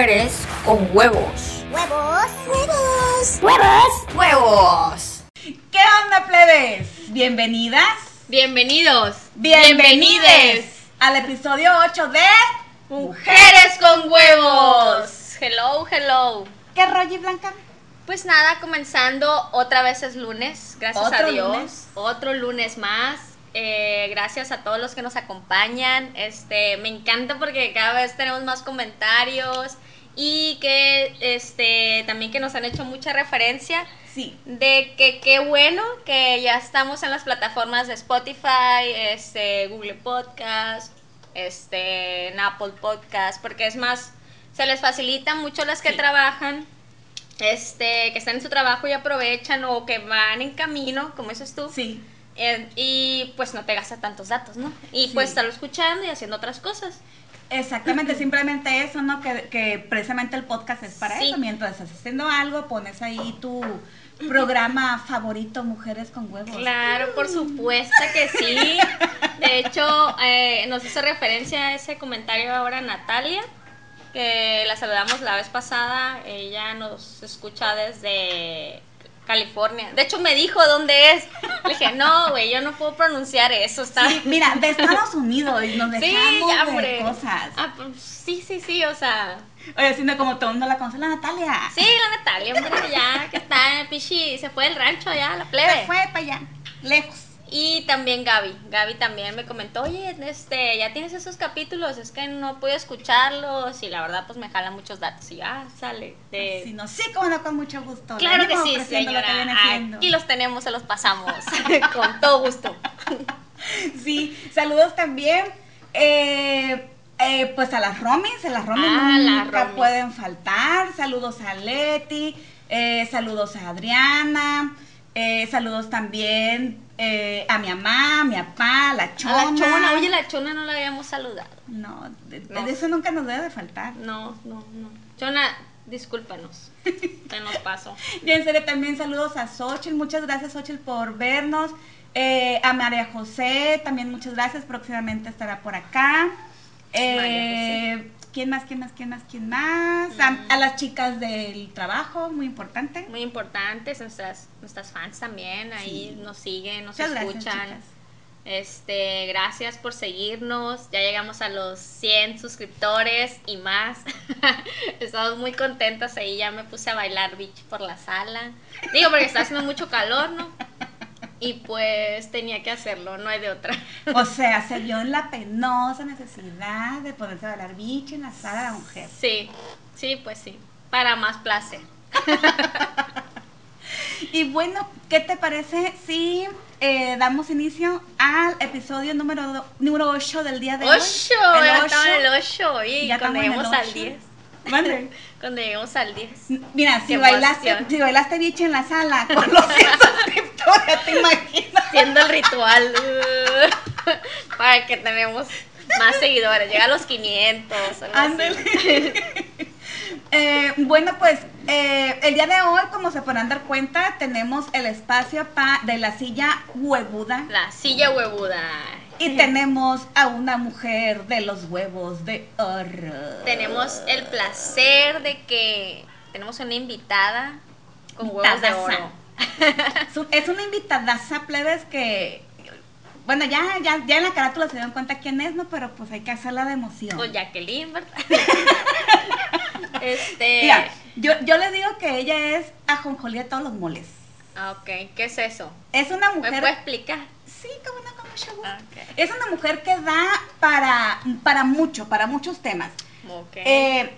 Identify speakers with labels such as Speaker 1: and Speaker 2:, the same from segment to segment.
Speaker 1: mujeres con huevos.
Speaker 2: ¡Huevos! ¡Huevos!
Speaker 1: ¡Huevos! ¡Huevos!
Speaker 3: ¿Qué onda, plebes? Bienvenidas.
Speaker 4: Bienvenidos.
Speaker 3: Bienvenides al episodio 8 de
Speaker 4: Mujeres con huevos. Hello, hello.
Speaker 3: ¿Qué rollo, Blanca?
Speaker 4: Pues nada, comenzando, otra vez es lunes, gracias
Speaker 3: Otro
Speaker 4: a Dios.
Speaker 3: lunes.
Speaker 4: Otro lunes más. Eh, gracias a todos los que nos acompañan. Este, me encanta porque cada vez tenemos más comentarios y que este también que nos han hecho mucha referencia
Speaker 3: Sí.
Speaker 4: de que qué bueno que ya estamos en las plataformas de Spotify, este, Google Podcast, este, en Apple Podcast, porque es más, se les facilita mucho las que
Speaker 3: Sí.
Speaker 4: trabajan, este, que están en su trabajo y aprovechan o que van en camino, como dices tú,
Speaker 3: Sí.
Speaker 4: eh, y pues no te gasta tantos datos, ¿no? Y
Speaker 3: Sí.
Speaker 4: pues estarlo escuchando y haciendo otras cosas.
Speaker 3: Exactamente, simplemente eso, ¿no? Que, que precisamente el podcast es para
Speaker 4: Sí.
Speaker 3: eso. Mientras estás haciendo algo, pones ahí tu programa favorito, Mujeres con Huevos.
Speaker 4: Claro, por supuesto que sí. De hecho, eh, nos hizo referencia a ese comentario ahora Natalia, que la saludamos la vez pasada. Ella nos escucha desde California. De hecho, me dijo dónde es. Le dije, no, güey, yo no puedo pronunciar eso. Está...
Speaker 3: Sí, mira, de Estados Unidos y nos
Speaker 4: Sí,
Speaker 3: dejamos
Speaker 4: ya,
Speaker 3: de cosas.
Speaker 4: Ah, pues, sí, sí, sí, o sea.
Speaker 3: Oye, siendo como todo el mundo la conoce, la Natalia.
Speaker 4: Sí, la Natalia, hombre, ya que está, pichi, se fue del rancho ya, la plebe.
Speaker 3: Se fue para allá, lejos.
Speaker 4: Y también Gaby, Gaby también me comentó, oye, este, ya tienes esos capítulos, es que no puedo escucharlos y la verdad pues me jalan muchos datos y ya sale de...
Speaker 3: Si no, sí, como no, con mucho gusto.
Speaker 4: Claro que sí,
Speaker 3: lo
Speaker 4: señora,
Speaker 3: que siendo.
Speaker 4: aquí los tenemos, se los pasamos, con todo gusto.
Speaker 3: Sí, saludos también. eh, eh, pues a las Romis, a las Romis
Speaker 4: Ah, las
Speaker 3: nunca
Speaker 4: Romis.
Speaker 3: pueden faltar. Saludos a Leti, eh, saludos a Adriana, eh, saludos también eh, a mi mamá, a mi papá, a la
Speaker 4: A
Speaker 3: chona.
Speaker 4: la chona, oye, la chona no la habíamos saludado.
Speaker 3: No, de, eso nunca nos debe de faltar.
Speaker 4: No, no, no. Chona, discúlpanos, se nos pasó.
Speaker 3: Y en serio también saludos a Xochitl, muchas gracias Xochitl por vernos. Eh, a María José, también muchas gracias, próximamente estará por acá. Eh, ¿Quién más, quién más, quién más, quién más? A,
Speaker 4: Mm.
Speaker 3: a las chicas del trabajo, muy importante.
Speaker 4: Muy importantes, nuestras, nuestras fans también, ahí
Speaker 3: Sí.
Speaker 4: nos siguen, nos
Speaker 3: Muchas gracias,
Speaker 4: escuchan.
Speaker 3: chicas.
Speaker 4: Este, gracias por seguirnos. Ya llegamos a los 100 suscriptores y más. Estamos muy contentas ahí. Ya me puse a bailar beach por la sala. Digo, porque está haciendo mucho calor, ¿no? Y pues tenía que hacerlo, no hay de otra.
Speaker 3: O sea, se vio en la penosa necesidad de ponerse a bailar bicho en la sala de la mujer.
Speaker 4: Sí, sí, pues sí. Para más placer.
Speaker 3: Y bueno, ¿qué te parece si eh, damos inicio al episodio número, do- número 8 del día de hoy?
Speaker 4: ¡Ocho!
Speaker 3: El
Speaker 4: Ya
Speaker 3: ocho.
Speaker 4: estamos en el 8. Y
Speaker 3: Ya
Speaker 4: cuando lleguemos al
Speaker 3: ocho.
Speaker 4: 10.
Speaker 3: Mande.
Speaker 4: Cuando lleguemos al 10.
Speaker 3: Mira, si bailaste, si bailaste bicho en la sala con los 100 suscriptores, ¿te imaginas?
Speaker 4: Haciendo el ritual. uh, para que tenemos más seguidores. Llega a los 500. algo así.
Speaker 3: Ándale. Eh, bueno, pues eh, el día de hoy, como se podrán dar cuenta, tenemos el espacio pa- de la silla huevuda
Speaker 4: La silla huevuda.
Speaker 3: Y tenemos a una mujer de los huevos de oro.
Speaker 4: Tenemos el placer de que tenemos una invitada con huevos de oro.
Speaker 3: Es un- Es una invitadaza, plebes, que... Bueno, ya, ya, ya en la carátula se dieron cuenta quién es, ¿no? Pero pues hay que hacerla de emoción.
Speaker 4: Con Jacqueline, ¿verdad? este.
Speaker 3: Mira, yo, yo le digo que ella es ajonjolí de todos los moles.
Speaker 4: ah, Ok, ¿qué es eso?
Speaker 3: Es una
Speaker 4: ¿Me
Speaker 3: mujer...
Speaker 4: puede explicar?
Speaker 3: Sí, como no, con mucho gusto. Es una mujer que da para, para mucho, para muchos temas.
Speaker 4: Ok.
Speaker 3: Eh,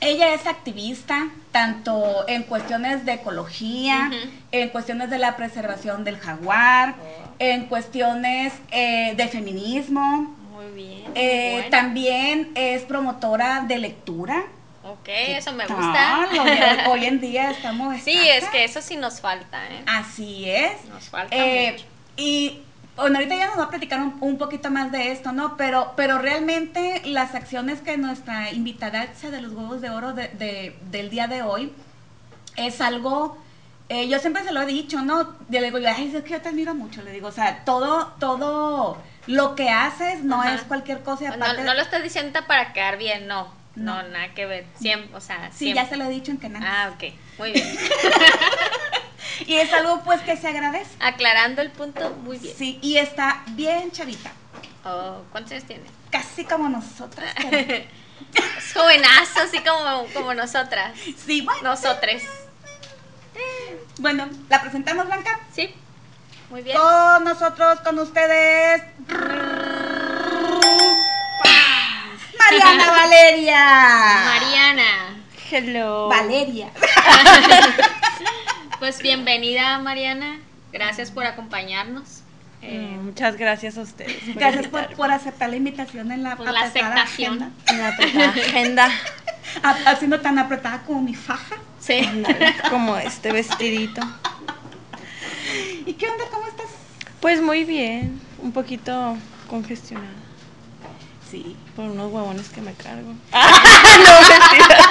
Speaker 3: ella es activista, tanto en cuestiones de ecología, en cuestiones de la preservación del jaguar,
Speaker 4: Oh.
Speaker 3: en cuestiones eh, de feminismo.
Speaker 4: Muy bien.
Speaker 3: Eh,
Speaker 4: bueno.
Speaker 3: También es promotora de lectura.
Speaker 4: Ok, eso me gusta.
Speaker 3: Hoy, hoy en día estamos...
Speaker 4: sí, es que eso sí nos falta, ¿eh?
Speaker 3: Así es.
Speaker 4: Nos falta
Speaker 3: Eh,
Speaker 4: mucho.
Speaker 3: y bueno, ahorita ya nos va a platicar un, un poquito más de esto, ¿no? Pero, pero realmente las acciones que nuestra invitada de los huevos de oro de- de- del día de hoy es algo, eh, yo siempre se lo he dicho, ¿no? Yo le digo, yo, ay, es que yo te admiro mucho, le digo, o sea, todo, todo lo que haces no
Speaker 4: Ajá.
Speaker 3: es cualquier cosa
Speaker 4: No, lo estás diciendo para quedar bien, no. No,
Speaker 3: No.
Speaker 4: nada que ver. Siempre, o sea,
Speaker 3: Sí, ya se lo he dicho en canal.
Speaker 4: Ah, ok. Muy bien.
Speaker 3: Y es algo pues que se agradece.
Speaker 4: Aclarando el punto, muy bien.
Speaker 3: Sí, y está bien chavita.
Speaker 4: Oh, ¿Cuántos años tiene?
Speaker 3: Casi como nosotras. pero-
Speaker 4: Es jovenazo, así como, como nosotras.
Speaker 3: Sí, bueno.
Speaker 4: Nosotres.
Speaker 3: Bueno, ¿la presentamos, Blanca?
Speaker 4: Sí. Muy bien.
Speaker 3: Con nosotros, con ustedes. Mariana Valeria.
Speaker 4: Mariana.
Speaker 5: Hello.
Speaker 3: Valeria.
Speaker 4: Pues bienvenida, Mariana. Gracias por acompañarnos. Eh,
Speaker 5: Mm, Muchas gracias a ustedes. por
Speaker 3: Gracias por, por aceptar la invitación en la
Speaker 4: Por la
Speaker 3: apretada
Speaker 4: aceptación.
Speaker 3: agenda.
Speaker 5: En la apretada agenda.
Speaker 3: Ha- Haciendo tan apretada como mi faja.
Speaker 4: sí.
Speaker 5: Como este vestidito.
Speaker 3: ¿Y qué onda? ¿Cómo estás?
Speaker 5: Pues muy bien. Un poquito congestionada.
Speaker 3: Sí.
Speaker 5: Por unos huevones que me cargo. no, mentiras.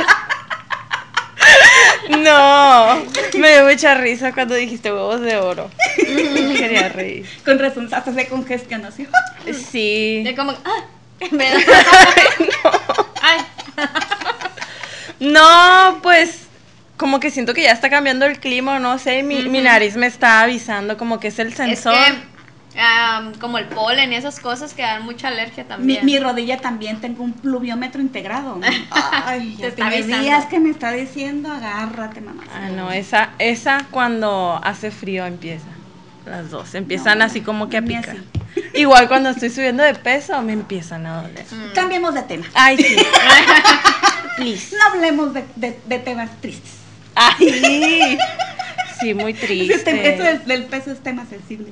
Speaker 5: No, me dio mucha risa cuando dijiste huevos de oro. Me quería reír.
Speaker 3: Con razón, hasta se congestionó. ¿sí?
Speaker 5: Sí.
Speaker 4: De como, ah, me da- Ay,
Speaker 5: No, pues como que siento que ya está cambiando el clima, no sé, mi, mi nariz me está avisando como que es el
Speaker 4: es
Speaker 5: sensor.
Speaker 4: que am, como el polen y esas cosas que dan mucha alergia también.
Speaker 3: mi rodilla también tengo un pluviómetro integrado. Ay,
Speaker 4: Te está
Speaker 3: días que me está diciendo, agárrate, mamá.
Speaker 5: Ah, no, esa, esa cuando hace frío empieza. Las dos empiezan
Speaker 3: No,
Speaker 5: así como que a picar.
Speaker 3: así.
Speaker 5: Igual cuando estoy subiendo de peso me empiezan a doler.
Speaker 4: Mm.
Speaker 3: Cambiemos de tema.
Speaker 5: Ay, sí. Please.
Speaker 3: No hablemos de, de- de temas tristes.
Speaker 5: Ay. Sí, muy triste.
Speaker 3: del, del peso es tema sensible.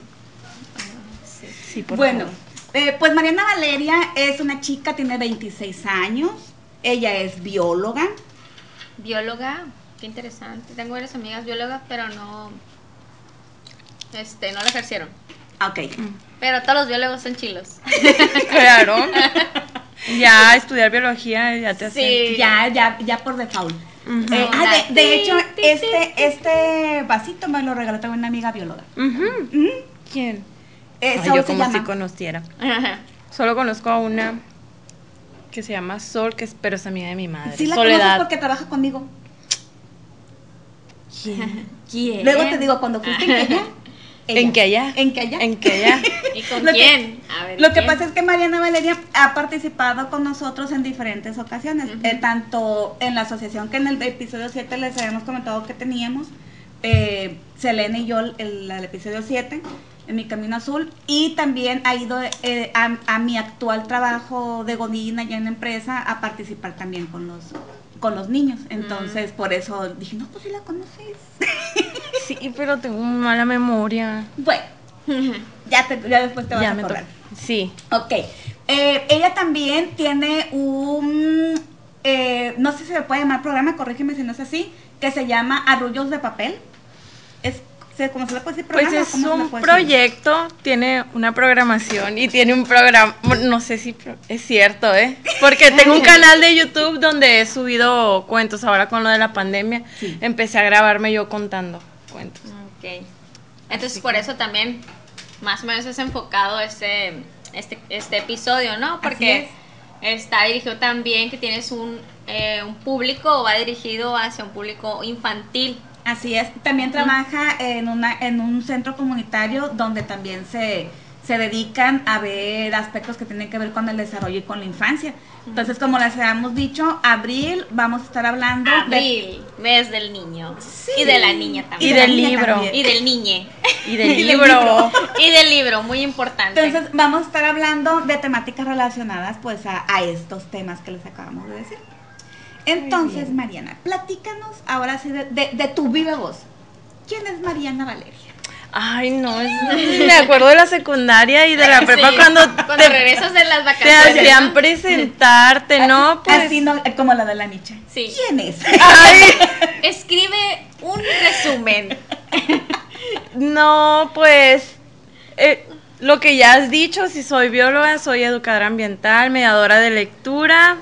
Speaker 5: Sí, por
Speaker 3: bueno,
Speaker 5: favor.
Speaker 3: eh, pues Mariana Valeria es una chica, tiene 26 años. Ella es bióloga.
Speaker 4: Bióloga, qué interesante. Tengo varias amigas biólogas, pero no, este, no lo ejercieron.
Speaker 3: Ah, Ok.
Speaker 4: Pero todos los biólogos son chilos.
Speaker 5: Claro. Ya estudiar biología ya te hace.
Speaker 4: Sí.
Speaker 3: Ya, ya, ya por default. Eh, ah, de, de hecho, este, este vasito me lo regaló también una amiga bióloga. Mm,
Speaker 5: ¿Quién?
Speaker 3: Eh,
Speaker 5: Ay, yo
Speaker 3: se
Speaker 5: como
Speaker 3: llama.
Speaker 5: si conociera. Solo conozco a una que se llama Sol, que es, pero es amiga de mi madre.
Speaker 3: Sí la
Speaker 5: Soledad.
Speaker 3: porque trabaja conmigo.
Speaker 5: ¿Quién?
Speaker 4: ¿Quién?
Speaker 3: Luego te digo, cuando fuiste en Kenia.
Speaker 5: ¿En qué allá?
Speaker 3: En Kenia.
Speaker 5: ¿En qué allá?
Speaker 4: ¿Y con
Speaker 3: Lo que-
Speaker 4: quién? A ver,
Speaker 3: Lo que pasa es que Mariana Valeria ha participado con nosotros en diferentes ocasiones, eh, tanto en la asociación que en el episodio 7 les habíamos comentado que teníamos, eh, Selena y yo el, el episodio 7, en mi Camino Azul, y también ha ido eh, a, a mi actual trabajo de Godina ya en la empresa a participar también con los con los niños. Entonces, por eso dije, no, pues si la conoces.
Speaker 5: Sí, pero tengo mala memoria.
Speaker 3: bueno, ya, te- ya después te vas
Speaker 5: ya
Speaker 3: a acordar.
Speaker 5: Sí.
Speaker 3: Ok. Eh, ella también tiene un, eh, no sé si se le puede llamar programa, corrígeme si no es así, que se llama Arrullos de Papel. Es, se- ¿Cómo se le puede decir
Speaker 5: Pues
Speaker 3: programa? o
Speaker 5: es un
Speaker 3: decir?
Speaker 5: proyecto, tiene una programación y tiene un programa, no sé si pro- es cierto, ¿eh? Porque tengo un canal de YouTube donde he subido cuentos ahora con lo de la pandemia.
Speaker 3: Sí.
Speaker 5: Empecé a grabarme yo contando cuentos.
Speaker 4: Ok. Entonces por eso también más o menos es enfocado este, este, este episodio, ¿no? Porque está dirigido también que tienes un, eh, un público o va dirigido hacia un público infantil.
Speaker 3: Así es. También trabaja en, una, en un centro comunitario donde también se, se dedican a ver aspectos que tienen que ver con el desarrollo y con la infancia. Entonces, como les habíamos dicho, abril vamos a estar hablando de
Speaker 4: Abril, mes del niño.
Speaker 3: Sí.
Speaker 4: Y de la niña
Speaker 5: Y
Speaker 4: también.
Speaker 3: de la
Speaker 5: del libro.
Speaker 3: también.
Speaker 4: Y del niñe.
Speaker 5: Y del
Speaker 3: Y
Speaker 5: libro.
Speaker 3: libro.
Speaker 4: Y del libro, muy importante.
Speaker 3: Entonces vamos a estar hablando de temáticas relacionadas pues a, a estos temas que les acabamos de decir. Entonces. Mariana, platícanos ahora sí de, de- de tu viva voz. ¿Quién es Mariana Valeria?
Speaker 5: Ay, no, es- me acuerdo de la secundaria y de la prepa
Speaker 4: Sí,
Speaker 5: cuando,
Speaker 4: cuando
Speaker 5: te,
Speaker 4: regresas de las
Speaker 5: te
Speaker 4: vacaciones.
Speaker 5: hacían
Speaker 4: ¿no?
Speaker 5: presentarte, ¿no? Pues,
Speaker 3: Así no, como la de la Micha.
Speaker 4: Sí.
Speaker 3: ¿Quién es?
Speaker 5: Ay,
Speaker 4: Escribe un resumen.
Speaker 5: no, pues, eh, lo que ya has dicho, si soy bióloga, soy educadora ambiental, mediadora de lectura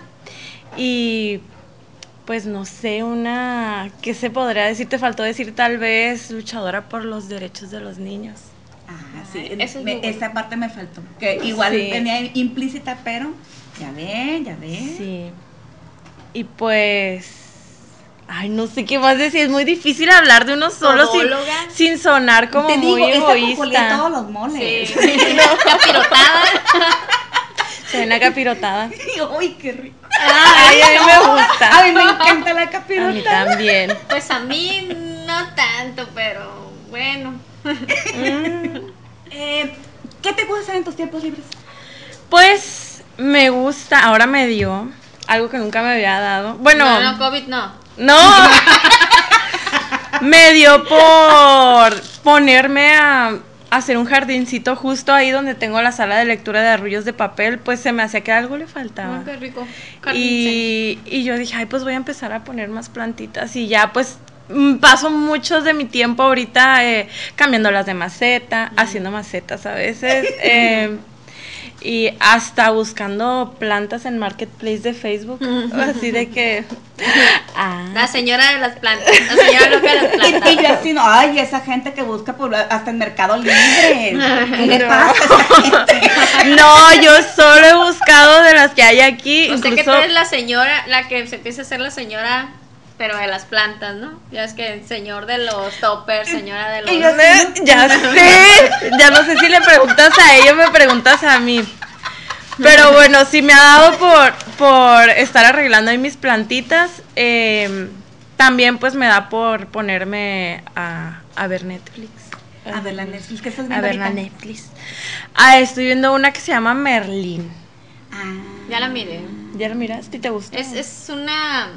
Speaker 5: y pues no sé, una, ¿qué se podría decir? Te faltó decir tal vez luchadora por los derechos de los niños.
Speaker 3: Ah, sí,
Speaker 4: Ay, eso es
Speaker 3: me-
Speaker 4: muy bueno.
Speaker 3: esa parte me faltó. Que igual
Speaker 5: Sí.
Speaker 3: venía implícita, pero ya ve, ya ve.
Speaker 5: Sí. y pues. Ay, no sé qué más decir. Es muy difícil hablar de uno solo sin, sin sonar como
Speaker 3: Te digo,
Speaker 5: muy
Speaker 3: popolía
Speaker 5: egoísta.
Speaker 3: todos los moles.
Speaker 4: Sí.
Speaker 5: una capirotada.
Speaker 3: Uy, qué rico.
Speaker 5: Ay, a mí me gusta.
Speaker 3: A mí me encanta la
Speaker 5: A mí también.
Speaker 4: Pues a mí no tanto, pero bueno.
Speaker 3: Eh, ¿Qué te gusta hacer en tus tiempos libres?
Speaker 5: Pues me gusta, ahora me dio algo que nunca me había dado. Bueno,
Speaker 4: No, no, COVID no.
Speaker 5: no. me dio por ponerme a hacer un jardincito justo ahí donde tengo la sala de lectura de arrullos de papel, pues se me hacía que algo le faltaba.
Speaker 4: Qué rico.
Speaker 5: Y, y yo dije, ay, pues voy a empezar a poner más plantitas y ya pues mm, paso muchos de mi tiempo ahorita eh, cambiándolas de maceta, haciendo macetas a veces. eh, y hasta buscando plantas en Marketplace de Facebook. Así de que. Ah,
Speaker 4: La señora de las plantas. La señora loca de las
Speaker 3: Y, y
Speaker 4: plantas.
Speaker 3: yo así, no, ay, esa gente que busca por, hasta en Mercado Libre. ¿Qué le
Speaker 5: No.
Speaker 3: pasa a esa gente?
Speaker 5: no, yo solo he buscado de las que hay aquí.
Speaker 4: Que tú
Speaker 5: incluso-
Speaker 4: eres la señora, la que se empieza a ser la señora, pero de las plantas, ¿no? Ya es que señor de los toppers, señora de los...
Speaker 3: Y yo-
Speaker 5: Ya sé, ya no sé si le preguntas a ella o me preguntas a mí. Pero bueno, sí me ha dado por, por estar arreglando ahí mis plantitas. eh, también pues me da por ponerme a, a ver Netflix.
Speaker 3: A ver la Netflix, ¿qué estás
Speaker 5: A ver la? Netflix. Ah, estoy viendo una que se llama Merlín.
Speaker 3: Ah.
Speaker 4: Ya la miré.
Speaker 5: ¿Ya la miraste? ¿Te gusta?
Speaker 4: Es, es una...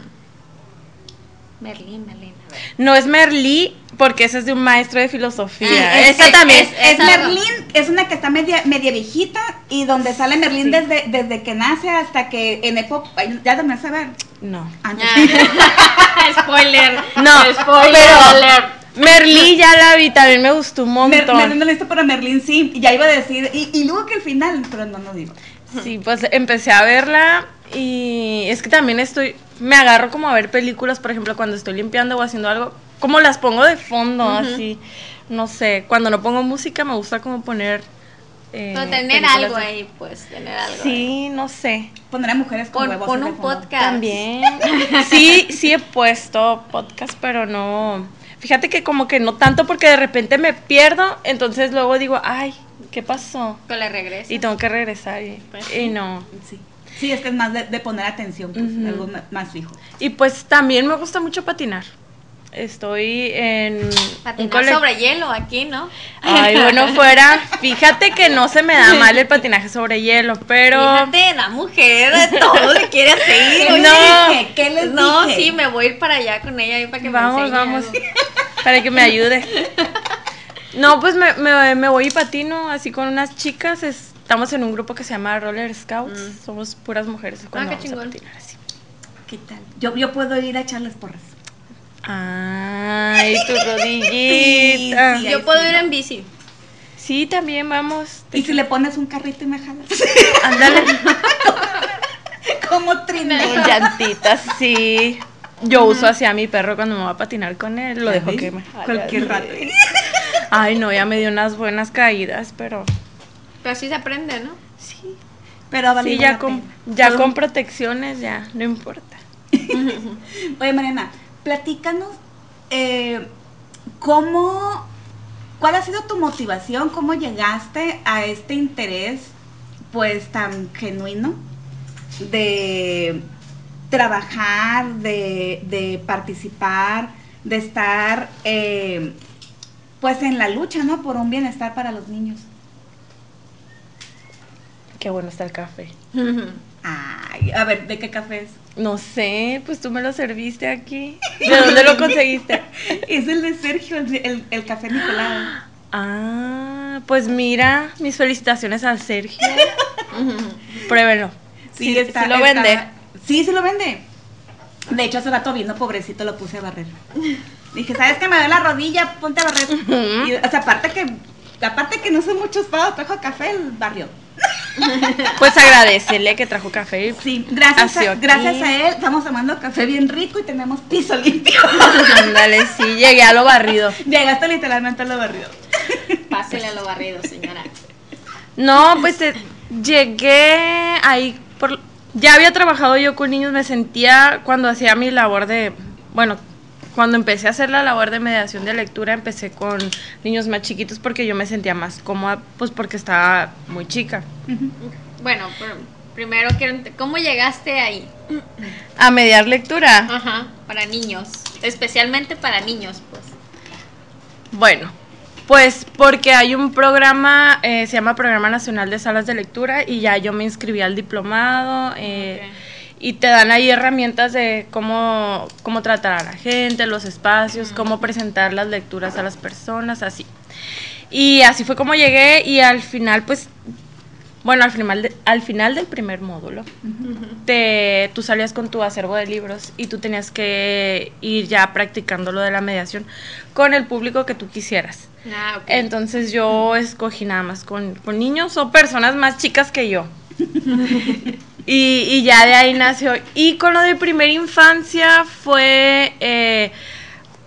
Speaker 4: Merlín, Merlín. a ver.
Speaker 5: No es Merlí, porque ese es de un maestro de filosofía.
Speaker 4: Ah, es-
Speaker 5: Esa
Speaker 4: es-
Speaker 5: también.
Speaker 4: es-
Speaker 3: Es
Speaker 4: Esa-
Speaker 3: Merlín, es una que está media, media viejita y donde sale Merlín desde, desde que nace hasta que en época. ¿Ya terminaste de ver?
Speaker 5: No.
Speaker 3: Antes.
Speaker 4: Ah. Spoiler.
Speaker 5: No,
Speaker 4: Spoiler
Speaker 5: pero-
Speaker 4: alert.
Speaker 5: Merlí ya la vi, también me gustó un montón.
Speaker 3: Merlín no listo para Merlín, sí. Y ya iba a decir. Y, y luego que el final, pero no, no digo.
Speaker 5: Sí, pues empecé a verla y es que también estoy, me agarro como a ver películas, por ejemplo, cuando estoy limpiando o haciendo algo, como las pongo de fondo, así, no sé, cuando no pongo música me gusta como poner... eh,
Speaker 4: Pero tener algo ahí, pues, tener algo ahí.
Speaker 5: Sí, no sé,
Speaker 3: Poner a mujeres con
Speaker 4: Pon,
Speaker 3: huevos.
Speaker 4: pon
Speaker 3: en el
Speaker 4: un
Speaker 3: fondo.
Speaker 4: podcast.
Speaker 5: también. Sí, sí he puesto podcast, pero no... Fíjate que como que no tanto porque de repente me pierdo, entonces luego digo, ay, ¿qué pasó?
Speaker 4: Que le regrese.
Speaker 5: Y tengo que regresar y,
Speaker 4: Pues
Speaker 5: y no.
Speaker 3: Sí. Sí, es que es más de, de poner atención, pues,
Speaker 5: Ujú.
Speaker 3: algo más fijo.
Speaker 5: Y pues también me gusta mucho patinar. Estoy en
Speaker 4: Patinar sobre hielo aquí, ¿no?
Speaker 5: Ay, bueno, fuera. Fíjate que no se me da mal el patinaje sobre hielo, pero
Speaker 4: Fíjate, la mujer todo le quiere hacer.
Speaker 3: ¿Qué
Speaker 4: oye.
Speaker 5: No.
Speaker 3: dije? ¿Qué les
Speaker 4: No,
Speaker 3: dije?
Speaker 4: sí, me voy a ir para allá con ella para que
Speaker 5: vamos,
Speaker 4: me
Speaker 5: vamos,
Speaker 4: algo.
Speaker 5: para que me ayude. No, pues me, me- me voy y patino así con unas chicas. Estamos en un grupo que se llama Roller Scouts. Somos puras mujeres cuando
Speaker 4: Mm. Ah, qué
Speaker 5: vamos a
Speaker 4: chingón.
Speaker 5: patinar así.
Speaker 3: ¿Qué tal? Yo, yo puedo ir a echarles porras.
Speaker 5: Ay, tu rodillita.
Speaker 3: Sí,
Speaker 5: Sí,
Speaker 3: sí.
Speaker 4: Yo puedo ir en bici.
Speaker 5: también vamos.
Speaker 3: ¿Y si le pones un carrito y me jalas?
Speaker 5: Ándale.
Speaker 3: Como trineo.
Speaker 5: Con llantitas, sí. Yo uso así a mi perro cuando me va a patinar con él, lo dejo
Speaker 3: ¿Sí?
Speaker 5: que me jale
Speaker 3: Cualquier rato.
Speaker 5: Ay, no, ya me dio unas buenas caídas, pero
Speaker 4: Pero así se aprende, ¿no?
Speaker 5: sí.
Speaker 3: Pero valido
Speaker 5: Sí, ya con,
Speaker 3: pena.
Speaker 5: ya con protecciones ya, no importa.
Speaker 3: Oye, Mariana, platícanos eh, cómo, cuál ha sido tu motivación, cómo llegaste a este interés, pues tan genuino de trabajar, de, de participar, de estar, eh, pues en la lucha, ¿no? Por un bienestar para los niños.
Speaker 5: Qué bueno está el café.
Speaker 3: Ay, a ver, ¿de qué café es?
Speaker 5: No sé, pues tú me lo serviste aquí. ¿De dónde lo conseguiste?
Speaker 3: Es el de Sergio, el, el- el café Nicolau.
Speaker 5: Ah, pues mira, mis felicitaciones al Sergio. Pruébenlo. Sí,
Speaker 3: está-
Speaker 5: sí lo
Speaker 3: está-
Speaker 5: vende.
Speaker 3: Sí, sí lo vende. De hecho, hace rato viendo pobrecito lo puse a barrer. Dije, ¿sabes qué? Me duele la rodilla, ponte a barrer. Y, o sea, aparte que, aparte que no son muchos pagos, trajo café el barrio.
Speaker 5: Pues agradecerle que trajo café.
Speaker 3: Sí, gracias a, gracias a él estamos tomando café bien rico y tenemos piso limpio.
Speaker 5: Ándale, sí, llegué a lo barrido.
Speaker 3: Llegaste literalmente a lo barrido.
Speaker 4: Pásele a lo barrido, señora.
Speaker 5: No, pues eh, llegué ahí por ya había trabajado yo con niños, me sentía cuando hacía mi labor de, bueno, cuando empecé a hacer la labor de mediación de lectura, empecé con niños más chiquitos porque yo me sentía más cómoda, pues porque estaba muy chica.
Speaker 4: Bueno, pero primero ¿cómo llegaste ahí?
Speaker 5: A mediar lectura.
Speaker 4: Ajá, para niños, especialmente para niños, pues.
Speaker 5: Bueno, pues porque hay un programa, eh, se llama Programa Nacional de Salas de Lectura y ya yo me inscribí al diplomado eh. Y te dan ahí herramientas de cómo, cómo tratar a la gente, los espacios, cómo presentar las lecturas a las personas, así. Y así fue como llegué y al final pues, bueno, al final, de- al final del primer módulo, te, tú salías con tu acervo de libros y tú tenías que ir ya practicando lo de la mediación con el público que tú quisieras.
Speaker 4: Ah.
Speaker 5: Entonces yo escogí nada más con, con niños o personas más chicas que yo. y, y ya de ahí nació. Y con lo de primera infancia fue eh,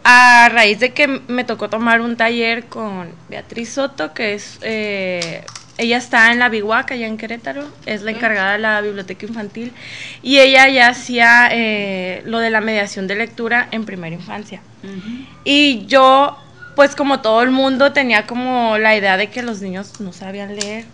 Speaker 5: a raíz de que me tocó tomar un taller con Beatriz Soto, que es... eh, ella está en la Bihuaca, allá en Querétaro, es la encargada de la biblioteca infantil y ella ya hacía eh, lo de la mediación de lectura en primera infancia. Y yo, pues como todo el mundo, tenía como la idea de que los niños no sabían leer.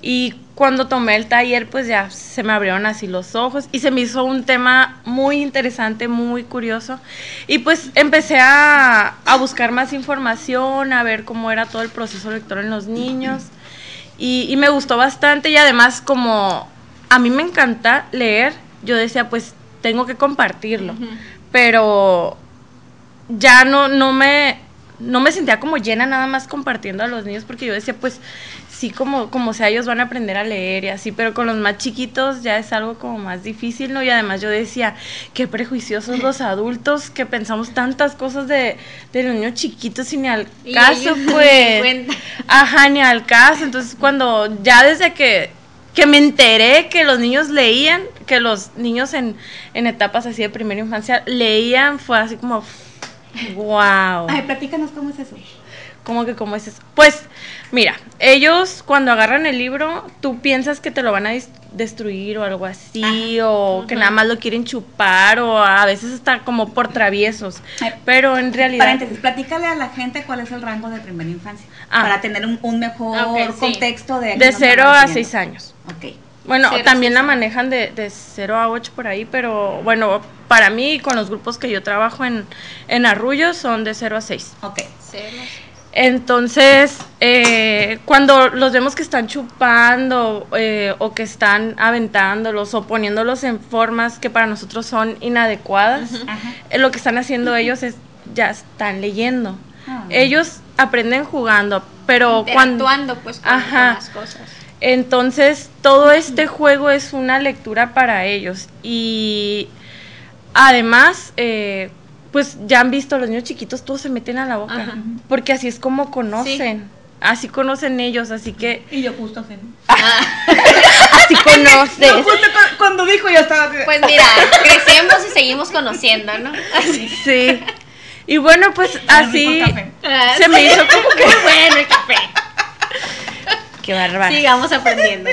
Speaker 5: Y cuando tomé el taller, pues ya se me abrieron así los ojos y se me hizo un tema muy interesante, muy curioso. Y pues empecé a, a buscar más información, a ver cómo era todo el proceso lector en los niños. Y, y me gustó bastante y además como a mí me encanta leer, yo decía, pues tengo que compartirlo. Pero ya no, no me no me sentía como llena nada más compartiendo a los niños porque yo decía pues sí como como sea ellos van a aprender a leer y así pero con los más chiquitos ya es algo como más difícil no y además yo decía qué prejuiciosos los adultos que pensamos tantas cosas de, de los niños chiquitos y ni al caso pues ajá ni al caso entonces cuando ya desde que que me enteré que los niños leían, que los niños en, en etapas así de primera infancia leían, fue así como, wow.
Speaker 3: Ay, platícanos cómo es eso.
Speaker 5: ¿Cómo que cómo es eso? Pues, mira, ellos cuando agarran el libro, tú piensas que te lo van a destruir o algo así, o que nada más lo quieren chupar, o a veces hasta como por traviesos. Pero en realidad...
Speaker 3: Paréntesis, platícale a la gente cuál es el rango de primera infancia.
Speaker 5: Ah.
Speaker 3: Para tener un, un mejor
Speaker 4: sí.
Speaker 3: contexto de... a
Speaker 5: De
Speaker 3: nos
Speaker 5: 0
Speaker 3: estamos
Speaker 5: a
Speaker 3: refiriendo.
Speaker 5: 6 años.
Speaker 3: Ok.
Speaker 5: Bueno,
Speaker 4: Cero a
Speaker 5: también la manejan de, de 0 a 8 por ahí, pero bueno, para mí con los grupos que yo trabajo en, en Arrullo son de 0 a 6.
Speaker 3: Ok.
Speaker 4: Celos.
Speaker 5: Entonces, eh, cuando los vemos que están chupando eh, o que están aventándolos o poniéndolos en formas que para nosotros son inadecuadas, eh, lo que están haciendo ellos es ya están leyendo.
Speaker 3: Ah.
Speaker 5: Ellos aprenden jugando, pero cuando...
Speaker 4: Pues, con,
Speaker 5: Ajá.
Speaker 4: con las cosas.
Speaker 5: Entonces, todo este juego es una lectura para ellos. Y además, eh, pues ya han visto, los niños chiquitos todos se meten a la boca.
Speaker 4: Ajá.
Speaker 5: Porque así es como conocen. Así conocen ellos, así que
Speaker 3: Y yo justo sé.
Speaker 5: así conoces.
Speaker 3: Justo cu- cuando dijo yo estaba...
Speaker 4: Pues mira, crecemos y seguimos conociendo, ¿no? Así.
Speaker 5: Sí. Y bueno, pues así.
Speaker 4: Ah,
Speaker 5: se me hizo como que...
Speaker 4: Bueno el café.
Speaker 5: Qué bárbaro.
Speaker 4: Sigamos aprendiendo.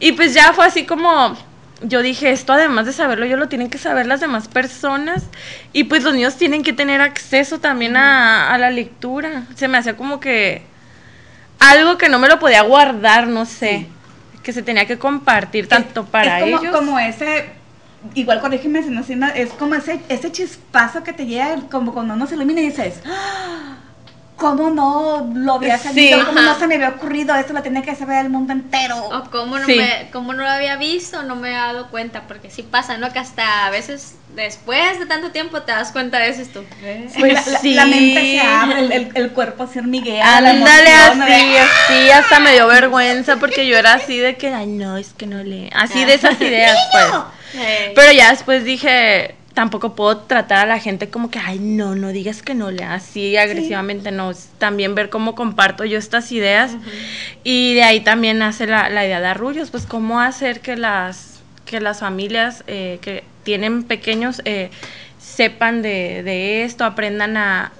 Speaker 5: Y pues ya fue así como yo dije, esto además de saberlo, yo lo tienen que saber las demás personas. Y pues los niños tienen que tener acceso también a, a la lectura. Se me hacía como que algo que no me lo podía guardar, no sé. Que se tenía que compartir tanto para
Speaker 3: es como,
Speaker 5: ellos.
Speaker 3: como ese, igual corrígeme si no es como ese, ese chispazo que te llega, como cuando uno se ilumina y dices, "Ah, ¿cómo no lo había
Speaker 5: Sí.
Speaker 3: sabido? ¿Cómo no se me había ocurrido? Esto lo tiene que saber el mundo entero.
Speaker 4: O cómo no,
Speaker 5: Sí.
Speaker 4: me, cómo no lo había visto, no me he dado cuenta, porque sí pasa, ¿no? Que hasta a veces después de tanto tiempo te das cuenta de eso tú.
Speaker 5: Pues
Speaker 3: la,
Speaker 5: sí.
Speaker 3: la mente se abre, el, el- el cuerpo se hormiguea.
Speaker 5: Ándale así, así, hasta me dio vergüenza porque yo era así de que, ay, no, es que no lee. Así de esas ideas, pues. Pero ya después dije, tampoco puedo tratar a la gente como que, ay, no, no digas que no lea así agresivamente, no. También ver cómo comparto yo estas ideas. Y de ahí también nace la, la idea de Arrullos, pues cómo hacer que las, que las familias eh, que tienen pequeños eh, sepan de, de esto, aprendan a,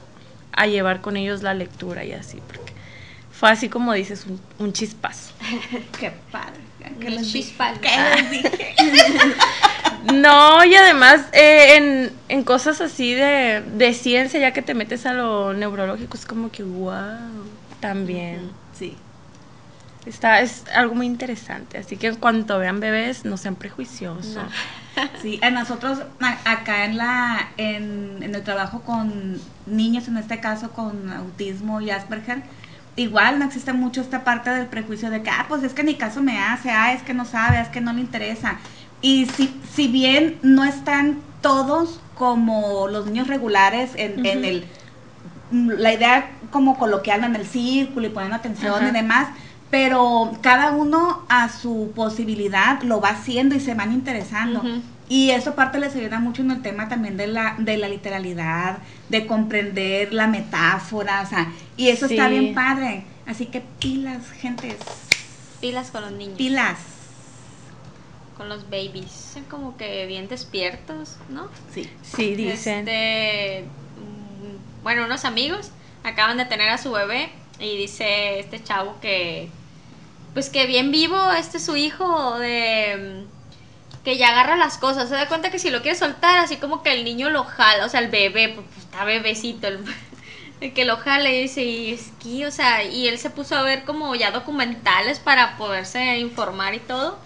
Speaker 5: a llevar con ellos la lectura y así, porque fue así como dices, un, un chispazo.
Speaker 3: Qué padre. ¿Qué
Speaker 4: Unos
Speaker 3: les dije?
Speaker 5: No, y además eh, en, en cosas así de, de ciencia, ya que te metes a lo neurológico, es como que wow, también.
Speaker 3: Sí.
Speaker 5: Está, es algo muy interesante, así que en cuanto vean bebés, no sean prejuiciosos.
Speaker 3: Sí, a nosotros a- acá en la en, en el trabajo con niños, en este caso con autismo y Asperger, igual no existe mucho esta parte del prejuicio de que, ah, pues es que ni caso me hace, ah, es que no sabe, es que no le interesa. Y si, si bien no están todos como los niños regulares en, en el la idea como coloquial en el círculo y poniendo atención y demás, pero cada uno a su posibilidad lo va haciendo y se van interesando. Y eso aparte les ayuda mucho en el tema también de la, de la literalidad, de comprender la metáfora, o sea, y eso está bien padre. Así que pilas, gentes,
Speaker 4: Pilas con los niños.
Speaker 3: pilas.
Speaker 4: Con los babies. Son como que bien despiertos, ¿no?
Speaker 3: Sí.
Speaker 5: Sí, dicen.
Speaker 4: Este, mm, bueno, unos amigos acaban de tener a su bebé y dice este chavo que, pues que bien vivo, este es su hijo, de que ya agarra las cosas. Se da cuenta que si lo quiere soltar, así como que el niño lo jala, o sea, el bebé, pues está bebecito, el, el que lo jala y dice, y es que, o sea, y él se puso a ver como ya documentales para poderse informar y todo.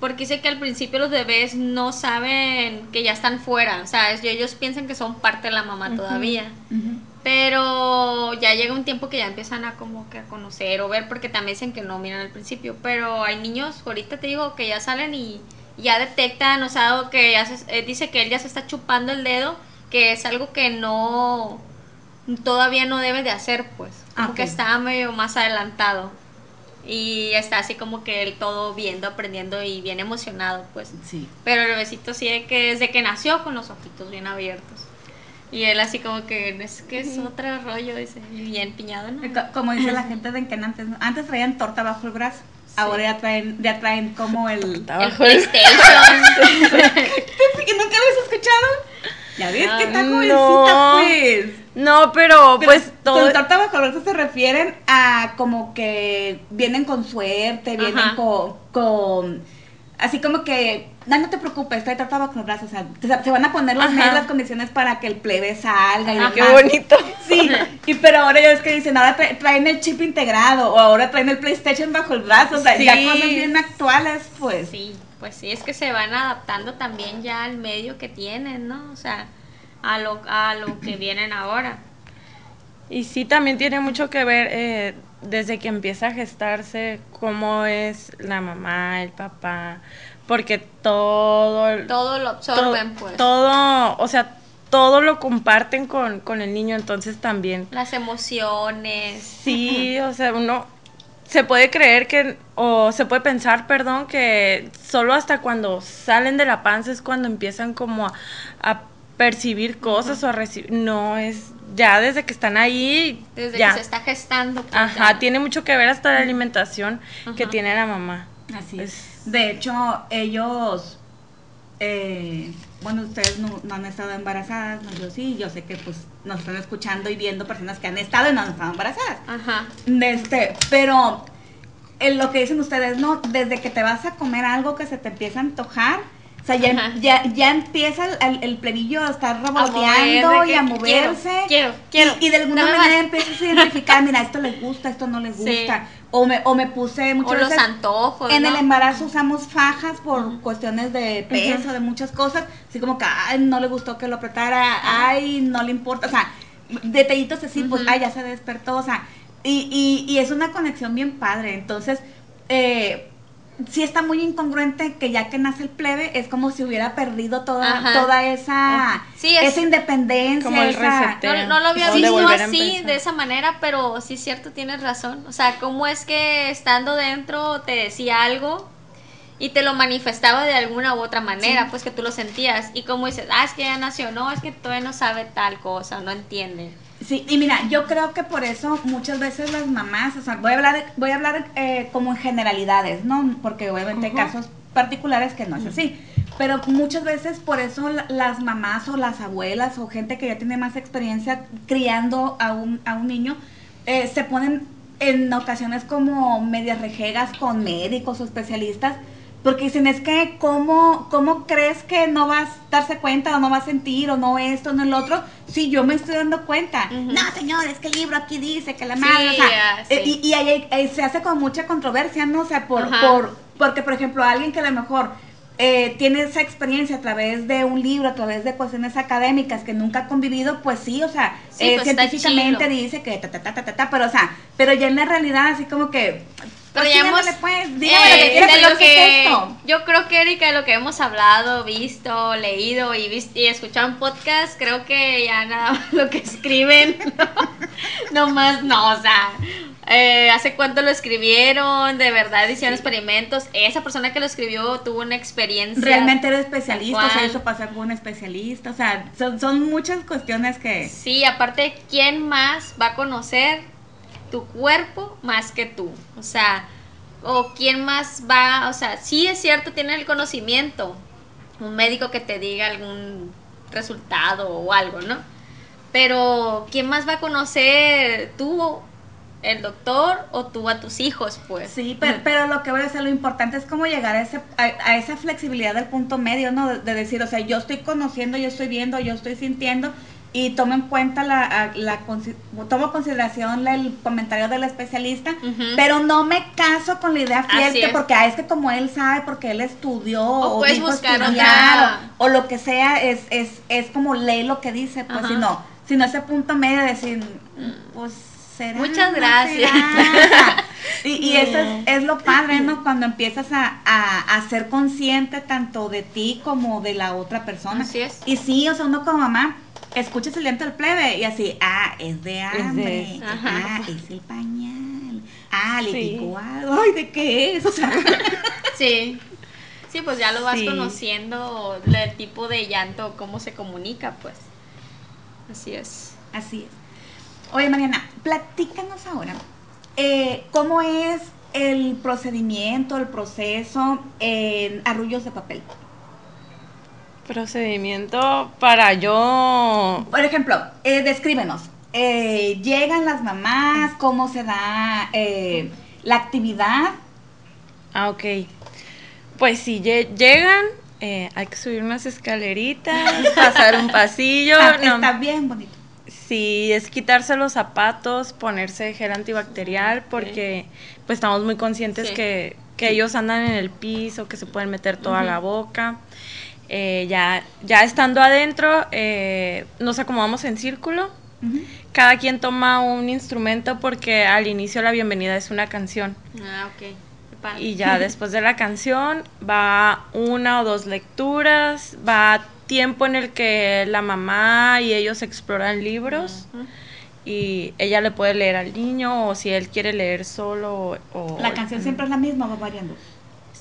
Speaker 4: Porque dice que al principio los bebés no saben que ya están fuera, o sea, ellos piensan que son parte de la mamá todavía. Pero ya llega un tiempo que ya empiezan a como que a conocer o ver, porque también dicen que no miran al principio. Pero hay niños, ahorita te digo, que ya salen y ya detectan, o sea, o que ya se- eh, dice que él ya se está chupando el dedo, que es algo que no, todavía no debe de hacer, pues. Como
Speaker 3: Ah,
Speaker 4: que
Speaker 3: ok.
Speaker 4: está medio más adelantado. Y está así como que él todo viendo, aprendiendo y bien emocionado, pues.
Speaker 3: Sí.
Speaker 4: Pero el bebecito sí de que desde que nació con los ojitos bien abiertos. Y él así como que es que es otro rollo, dice, y bien piñado, ¿no?
Speaker 3: Co- Como dice la gente de que antes, antes traían torta bajo el brazo, ahora ya traen, ya traen como el...
Speaker 4: El PlayStation.
Speaker 3: ¿Y nunca lo has escuchado? Ya ves que está
Speaker 5: No.
Speaker 3: jovencita, pues.
Speaker 5: No, pero
Speaker 3: Pero
Speaker 5: pues todo.
Speaker 3: Con torta bajo se refieren a como que vienen con suerte, vienen
Speaker 4: Ajá.
Speaker 3: con, con. Así como que. No, no te preocupes, trae torta bajo el brazo. O sea, te- se van a poner las medias las condiciones para que el plebe salga y
Speaker 4: Ajá.
Speaker 5: Qué bonito.
Speaker 3: Sí, y pero ahora ya es que dicen, ahora tra- traen el chip integrado o ahora traen el PlayStation bajo el brazo, o sea, ya cosas bien actuales, pues.
Speaker 4: Sí, pues sí, es que se van adaptando también ya al medio que tienen, ¿no? O sea, a lo, a lo que vienen ahora.
Speaker 5: Y sí, también tiene mucho que ver eh, desde que empieza a gestarse cómo es la mamá, el papá, porque todo,
Speaker 4: Todo lo
Speaker 5: to-
Speaker 4: absorben, pues.
Speaker 5: todo, o sea, todo lo comparten con, con el niño, entonces también
Speaker 4: Las emociones.
Speaker 5: Sí, o sea, uno se puede creer que, o se puede pensar, perdón, que solo hasta cuando salen de la panza es cuando empiezan como a, a percibir cosas o a recibir. No, es ya desde que están ahí.
Speaker 4: Desde
Speaker 5: ya.
Speaker 4: que se está gestando. pues,
Speaker 5: Ajá,
Speaker 4: ya.
Speaker 5: tiene mucho que ver hasta la alimentación que tiene la mamá.
Speaker 3: Así
Speaker 5: Es-
Speaker 3: es. De hecho, ellos, eh, bueno, ustedes no, no han estado embarazadas, no, yo sí, yo sé que pues nos están escuchando y viendo personas que han estado y no han estado embarazadas.
Speaker 4: Ajá.
Speaker 3: De Este, pero en lo que dicen ustedes, no, desde que te vas a comer algo que se te empieza a antojar, o sea, ya,
Speaker 4: Ajá.
Speaker 3: ya, ya empieza el, el- plebillo a estar
Speaker 4: A mover,
Speaker 3: revoloteando
Speaker 4: de
Speaker 3: y
Speaker 4: que
Speaker 3: a moverse.
Speaker 4: Quiero, quiero,
Speaker 3: Y, y de alguna
Speaker 4: dame
Speaker 3: manera empiezas a identificar, mira, esto le gusta, esto no le
Speaker 4: Sí.
Speaker 3: gusta. O, me, o me puse
Speaker 4: O
Speaker 3: muchas
Speaker 4: los
Speaker 3: veces...
Speaker 4: antojos.
Speaker 3: En el embarazo usamos fajas por cuestiones de peso, de muchas cosas. Así como que, ay, no le gustó que lo apretara, ay, no le importa. O sea, detallitos así, pues, ay, ya se despertó. O sea, y, y, y es una conexión bien padre. Entonces, eh, sí está muy incongruente que ya que nace el plebe, es como si hubiera perdido toda,
Speaker 4: Ajá.
Speaker 3: toda esa,
Speaker 4: Sí, es-
Speaker 3: esa independencia.
Speaker 5: Como el
Speaker 3: esa-
Speaker 5: reseteo.
Speaker 4: No, no lo había visto así, de esa manera, pero sí es cierto, tienes razón. O sea, cómo es que estando dentro te decía algo y te lo manifestaba de alguna u otra manera, pues que tú lo sentías. Y como dices, ah, es que ya nació, no, es que todavía no sabe tal cosa, no entiende.
Speaker 3: Sí, y mira, yo creo que por eso muchas veces las mamás, o sea, voy a hablar, voy a hablar eh, como en generalidades, ¿no? Porque obviamente hay casos particulares que no es así. Pero muchas veces por eso la- las mamás o las abuelas o gente que ya tiene más experiencia criando a un, a un niño, eh, se ponen en ocasiones como medias rejegas con médicos o especialistas, porque dicen, es que, ¿cómo, ¿cómo crees que no vas a darse cuenta o no vas a sentir o no esto, no el otro? Si yo me estoy dando cuenta. No, señor, es que el libro aquí dice que la
Speaker 4: Sí,
Speaker 3: madre, o sea, eh,
Speaker 4: sí.
Speaker 3: y, y ahí, ahí se hace con mucha controversia, ¿no? O sea, por, por, porque, por ejemplo, alguien que a lo mejor eh, tiene esa experiencia a través de un libro, a través de cuestiones académicas que nunca ha convivido, pues sí, o sea,
Speaker 4: Sí,
Speaker 3: eh,
Speaker 4: pues
Speaker 3: científicamente dice que ta, ta, ta, ta, ta, ta, pero o sea, pero ya en la realidad así como que...
Speaker 4: Pero
Speaker 3: pues,
Speaker 4: ya
Speaker 3: dígamele,
Speaker 4: hemos,
Speaker 3: pues, dígame lo
Speaker 4: eh,
Speaker 3: que
Speaker 4: de lo
Speaker 3: que esto.
Speaker 4: yo creo que Erika de lo que hemos hablado, visto, leído y vis- y escuchado en podcast, creo que ya nada más lo que escriben, no, más no, o sea, eh, hace cuánto lo escribieron, de verdad hicieron experimentos, esa persona que lo escribió tuvo una experiencia
Speaker 3: Realmente era especialista, o sea,
Speaker 4: ¿Cuál?
Speaker 3: hizo pasar por un especialista, o sea, son, son muchas cuestiones que...
Speaker 4: Sí, aparte, ¿quién más va a conocer tu cuerpo más que tú? O sea, o quién más va, o sea, sí es cierto, tiene el conocimiento, un médico que te diga algún resultado o algo, ¿no? Pero, ¿quién más va a conocer tú, el doctor, o tú a tus hijos, pues?
Speaker 3: Sí, pero, lo que voy a hacer, lo importante es cómo llegar a, ese, a esa flexibilidad del punto medio, ¿no? De, de decir, o sea, yo estoy conociendo, yo estoy viendo, yo estoy sintiendo y tomo en cuenta la, la, tomo en consideración el comentario del especialista, pero no me caso con la idea fiel que porque ah, es que como él sabe, porque él estudió
Speaker 4: O puedes
Speaker 3: dijo
Speaker 4: buscar
Speaker 3: estudiar, o, o lo que sea, es, es, es como lee lo que dice, pues
Speaker 4: Ajá.
Speaker 3: si no, sino ese punto medio de decir, pues será.
Speaker 4: Muchas
Speaker 3: no
Speaker 4: gracias.
Speaker 3: será? Y, y eso es, es lo padre, ¿no? Cuando empiezas a, a, a ser consciente tanto de ti como de la otra persona.
Speaker 4: Así es.
Speaker 3: Y sí, o sea, uno como mamá, escuchas el llanto del plebe y así, ah, es de hambre.
Speaker 4: Ajá.
Speaker 3: ah, es el pañal, ah, le
Speaker 5: Sí.
Speaker 3: picó algo, ay, ¿de qué es? O sea,
Speaker 4: Sí. Sí, pues ya lo vas
Speaker 5: Sí.
Speaker 4: conociendo, el tipo de llanto, cómo se comunica, pues. Así es.
Speaker 3: así es. Oye, Mariana, platícanos ahora, eh, ¿cómo es el procedimiento, el proceso en arrullos de papel?
Speaker 5: Procedimiento para yo.
Speaker 3: Por ejemplo, eh, descríbenos. eh, llegan las mamás, cómo se da eh, la actividad.
Speaker 5: Ah, ok. Pues si lle- llegan, eh, hay que subir unas escaleritas, pasar un pasillo.
Speaker 3: Está,
Speaker 5: no.
Speaker 3: está bien bonito.
Speaker 5: Sí, es quitarse los zapatos, ponerse gel antibacterial, porque pues estamos muy conscientes
Speaker 4: Sí.
Speaker 5: que, que ellos andan en el piso, que se pueden meter toda la boca. Eh, ya, ya estando adentro, eh, nos acomodamos en círculo. Cada quien toma un instrumento porque al inicio la bienvenida es una canción.
Speaker 4: Ah, ok.
Speaker 5: Y ya después de la canción va una o dos lecturas, va tiempo en el que la mamá y ellos exploran libros y ella le puede leer al niño o si él quiere leer solo o...
Speaker 3: La canción siempre es la misma, va variando.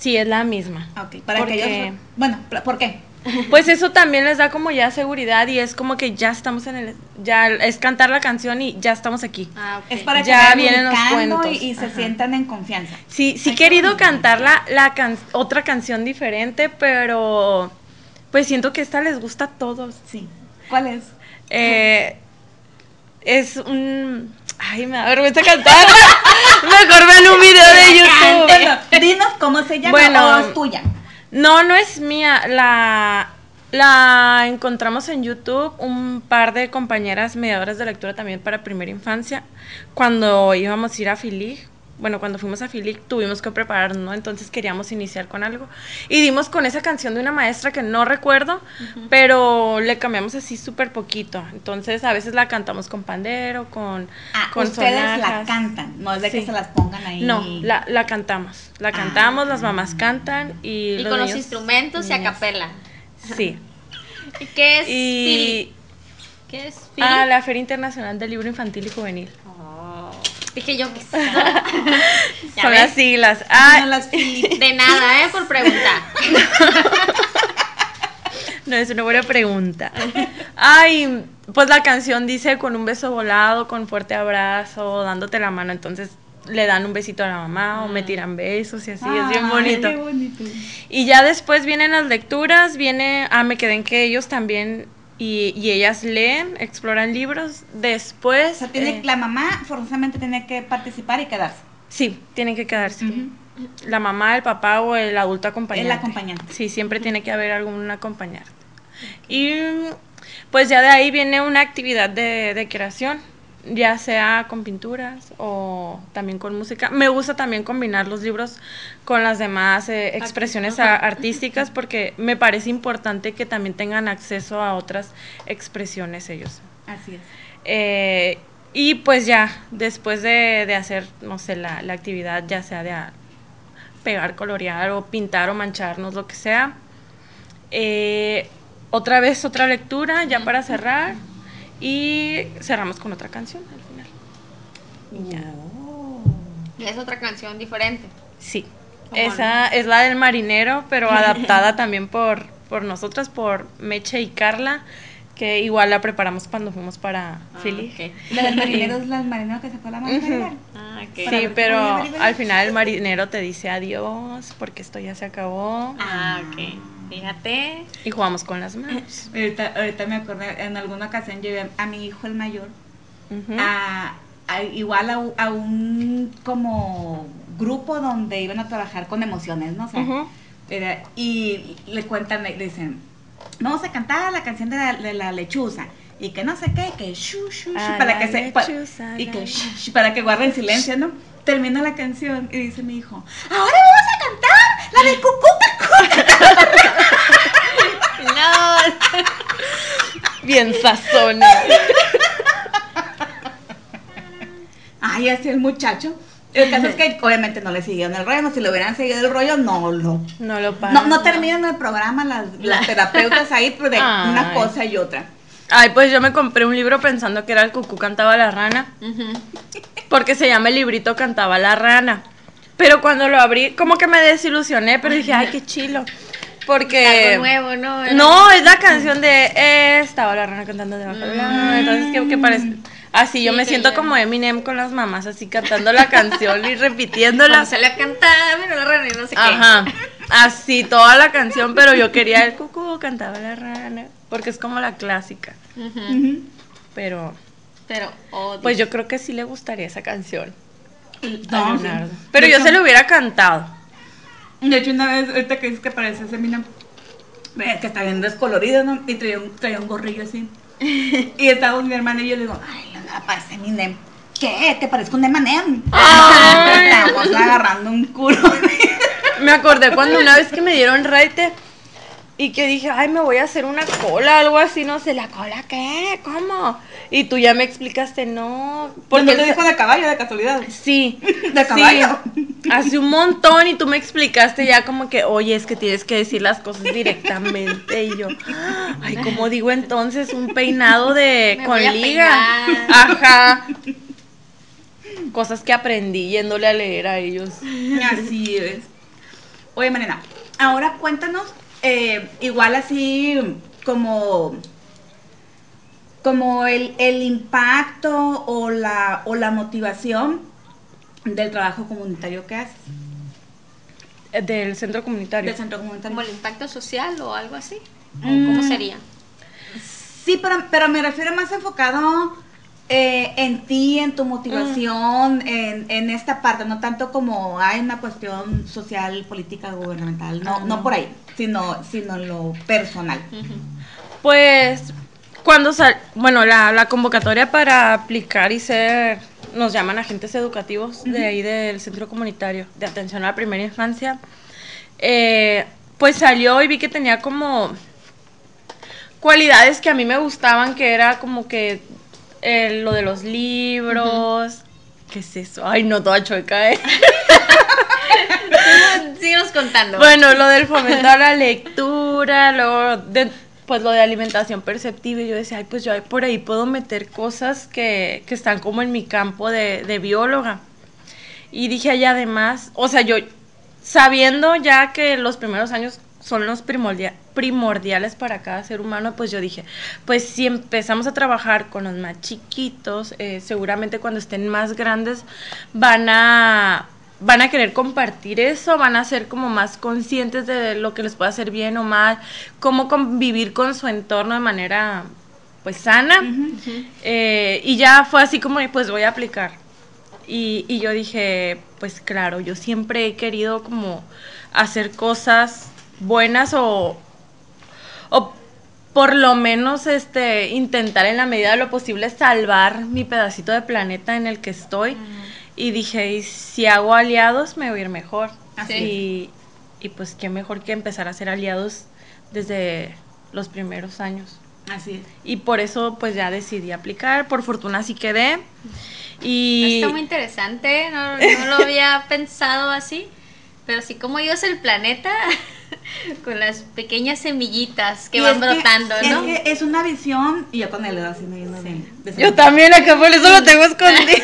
Speaker 5: Sí, es la misma.
Speaker 3: Ok, para
Speaker 5: Porque-
Speaker 3: que ellos... Bueno, ¿por qué?
Speaker 5: Pues eso también les da como ya seguridad y es como que ya estamos en el... Ya es cantar la canción y ya estamos aquí.
Speaker 4: Ah, ok.
Speaker 3: Es para que
Speaker 5: Ya vienen los cuentos.
Speaker 3: y, y se sientan en confianza.
Speaker 5: Sí, sí
Speaker 3: Ay,
Speaker 5: querido cantar la, la can- otra canción diferente, pero pues siento que esta les gusta a todos.
Speaker 3: Sí. ¿Cuál es?
Speaker 5: Eh, es un... Ay, me da vergüenza cantar. Mejor ven un video de YouTube.
Speaker 3: Bueno, dinos cómo se llama
Speaker 5: Bueno.
Speaker 3: o es tuya.
Speaker 5: No, no es mía. La, la encontramos en YouTube un par de compañeras mediadoras de lectura también para primera infancia. Cuando íbamos a ir a Filig, bueno, cuando fuimos a Filig tuvimos que prepararnos, ¿no? Entonces queríamos iniciar con algo. Y dimos con esa canción de una maestra que no recuerdo, pero le cambiamos así súper poquito. Entonces a veces la cantamos con pandero, con,
Speaker 3: Ah,
Speaker 5: con
Speaker 3: ustedes la cantan, no es de que se las pongan ahí.
Speaker 5: No, la, la cantamos. La
Speaker 3: Ah,
Speaker 5: cantamos, las mamás cantan y,
Speaker 4: Y
Speaker 5: los
Speaker 4: con los
Speaker 5: niños-
Speaker 4: instrumentos y a capela.
Speaker 5: Sí.
Speaker 4: ¿Y qué es
Speaker 5: Y?
Speaker 4: ¿Qué es Fili?
Speaker 5: a la Feria Internacional del Libro Infantil y Juvenil.
Speaker 4: Dije yo que
Speaker 5: Son
Speaker 4: ves.
Speaker 5: las siglas.
Speaker 3: No
Speaker 5: Ah,
Speaker 3: las.
Speaker 4: De nada, ¿eh? Por preguntar.
Speaker 5: no es una buena pregunta. Ay, pues la canción dice con un beso volado, con fuerte abrazo, dándote la mano. Entonces le dan un besito a la mamá o me tiran besos y así. es bien bonito.
Speaker 3: qué bonito.
Speaker 5: Y ya después vienen las lecturas, viene, ah, me quedé en que ellos también y, y ellas leen, exploran libros. Después...
Speaker 3: O sea, tiene,
Speaker 5: eh,
Speaker 3: la mamá forzosamente tiene que participar y quedarse.
Speaker 5: Sí, tienen que quedarse. La mamá, el papá o el adulto acompañante.
Speaker 3: El acompañante.
Speaker 5: Sí, siempre tiene que haber algún acompañante. Y pues ya de ahí viene una actividad de, de creación, ya sea con pinturas o también con música. Me gusta también combinar los libros con las demás eh, expresiones a- artísticas porque me parece importante que también tengan acceso a otras expresiones ellos.
Speaker 3: Así es.
Speaker 5: Eh, y pues ya, después de, de hacer, no sé, la, la actividad, ya sea de a- pegar, colorear o pintar o mancharnos, lo que sea. eh, otra vez otra lectura, ya para cerrar. Y cerramos con otra canción al final. Y ya.
Speaker 4: Y es otra canción diferente.
Speaker 5: Sí.
Speaker 4: ¿Cómo
Speaker 5: Esa es la del marinero, pero adaptada también por, por nosotras, por Meche y Carla, que igual la preparamos cuando fuimos para Philly.
Speaker 4: Ah, ok.
Speaker 3: La del marinero es la del marinero que se fue a la mano.
Speaker 5: Ujú.
Speaker 4: Ah, ok.
Speaker 3: Para
Speaker 5: Sí, pero al final el marinero te dice adiós porque esto ya se acabó
Speaker 4: Ah, ok. Fíjate.
Speaker 5: y jugamos con las manos.
Speaker 3: Ahorita, ahorita me acordé, en alguna ocasión llevé a mi hijo el mayor a, a- igual a, un como grupo donde iban a trabajar con emociones, ¿no? O sea,
Speaker 5: Ujú.
Speaker 3: era- y le cuentan, le dicen, vamos a cantar la canción de la, de la lechuza. Y que no sé qué, que shu, shu, shu,
Speaker 5: A
Speaker 3: para que se, pa- y que shu, para que guarden silencio, ¿no? Termina la canción y dice mi hijo, ahora vamos a cantar la de Cucú
Speaker 5: Bien sazones.
Speaker 3: Ay, así el muchacho. El caso es que obviamente no le siguieron el rollo, no, si le hubieran seguido el rollo, no lo.
Speaker 5: No lo paran.
Speaker 3: No, no terminan el programa las, las terapeutas ahí pues, de
Speaker 5: Ay.
Speaker 3: una cosa y otra.
Speaker 5: Ay, pues yo me compré un libro pensando que era el cucú cantaba la rana, porque se llama el librito cantaba la rana. Pero cuando lo abrí, como que me desilusioné, pero dije, ay, qué chilo. Porque...
Speaker 4: Algo nuevo, ¿no? Era-
Speaker 5: No, es la canción de eh, Estaba la rana cantando debajo del agua. Entonces, ¿qué, qué parece? Así, yo
Speaker 4: Sí,
Speaker 5: me
Speaker 4: que
Speaker 5: siento como Eminem con las mamás, así cantando la canción y repitiéndola.
Speaker 4: Cuando sale a cantar, mira la rana y no sé qué.
Speaker 5: Ajá, así toda la canción, pero yo quería el cucú, cantaba la rana, porque es como la clásica.
Speaker 4: Ujú.
Speaker 5: Pero,
Speaker 4: Pero, oh,
Speaker 5: pues yo creo que sí le gustaría esa canción. a Leonardo. Pero yo se lo hubiera cantado.
Speaker 3: De hecho, una vez, ahorita que dices que parece ve, que está bien descolorido, ¿no? Y traía un, traía un gorrillo así. y estábamos mi hermana y yo le digo, ay, Leonardo, parece Eminem. ¿Qué? ¿Te parezco un Eminem?
Speaker 5: Ay.
Speaker 3: Estamos agarrando un culo.
Speaker 5: Me acordé cuando una vez que me dieron raite y que dije, ay, me voy a hacer una cola, algo así, no sé, ¿la cola qué? ¿Cómo? Y tú ya me explicaste, no.
Speaker 3: Porque te dijo de caballo, de casualidad.
Speaker 5: Sí.
Speaker 3: De
Speaker 5: sí,
Speaker 3: caballo.
Speaker 5: Hace un montón y tú me explicaste ya como que, oye, es que tienes que decir las cosas directamente. Y yo, ay, ¿cómo digo entonces? Un peinado de
Speaker 4: Me
Speaker 5: con
Speaker 4: voy a
Speaker 5: liga.
Speaker 4: peinar.
Speaker 5: Ajá. Cosas que aprendí yéndole a leer a ellos.
Speaker 3: Así es. Oye, Marina, ahora cuéntanos, eh, igual así como, como el, el impacto o la, o la motivación del trabajo comunitario que haces,
Speaker 5: Eh, Del centro comunitario.
Speaker 3: del centro comunitario.
Speaker 4: como el impacto social o algo así. ¿O
Speaker 3: Mm.
Speaker 4: ¿Cómo sería?
Speaker 3: Sí, pero, pero me refiero más enfocado eh, en ti, en tu motivación, en, en esta parte, no tanto como hay una cuestión social, política, gubernamental, no,
Speaker 5: Ah,
Speaker 3: no
Speaker 5: no.
Speaker 3: por ahí, sino, sino en lo personal.
Speaker 5: Pues cuando sal, bueno, la, la convocatoria para aplicar y ser, nos llaman agentes educativos de ahí del centro comunitario de atención a la primera infancia, eh, pues salió y vi que tenía como cualidades que a mí me gustaban, que era como que eh, lo de los libros, ¿qué es eso? Ay, no, toda chueca, ¿eh?
Speaker 4: Síguenos contando.
Speaker 5: Bueno, lo del fomentar la lectura, luego de, pues lo de alimentación perceptiva, y yo decía, ay, pues yo por ahí puedo meter cosas que, que están como en mi campo de, de bióloga. Y dije, ay, además, o sea, yo sabiendo ya que los primeros años son los primordia- primordiales para cada ser humano, pues yo dije, pues si empezamos a trabajar con los más chiquitos, eh, seguramente cuando estén más grandes van a van a querer compartir eso, van a ser como más conscientes de lo que les puede hacer bien o mal, cómo convivir con su entorno de manera pues sana. Eh, y ya fue así como, pues voy a aplicar. Y, y yo dije, pues claro, yo siempre he querido como hacer cosas buenas o, o por lo menos este intentar en la medida de lo posible salvar mi pedacito de planeta en el que estoy. Y dije, y si hago aliados me voy a ir mejor.
Speaker 3: Así
Speaker 5: Y, y pues qué mejor que empezar a hacer aliados desde los primeros años.
Speaker 3: Así es.
Speaker 5: Y por eso pues ya decidí aplicar, por fortuna sí quedé. Y
Speaker 4: Está muy interesante, no, no lo había pensado así, pero así como yo es el planeta, con las pequeñas semillitas que
Speaker 3: Y
Speaker 4: van
Speaker 3: es
Speaker 4: brotando,
Speaker 3: es
Speaker 4: ¿no?
Speaker 3: que es una visión, y yo con el dedo así me de- de
Speaker 5: yo también acá por eso lo tengo escondido.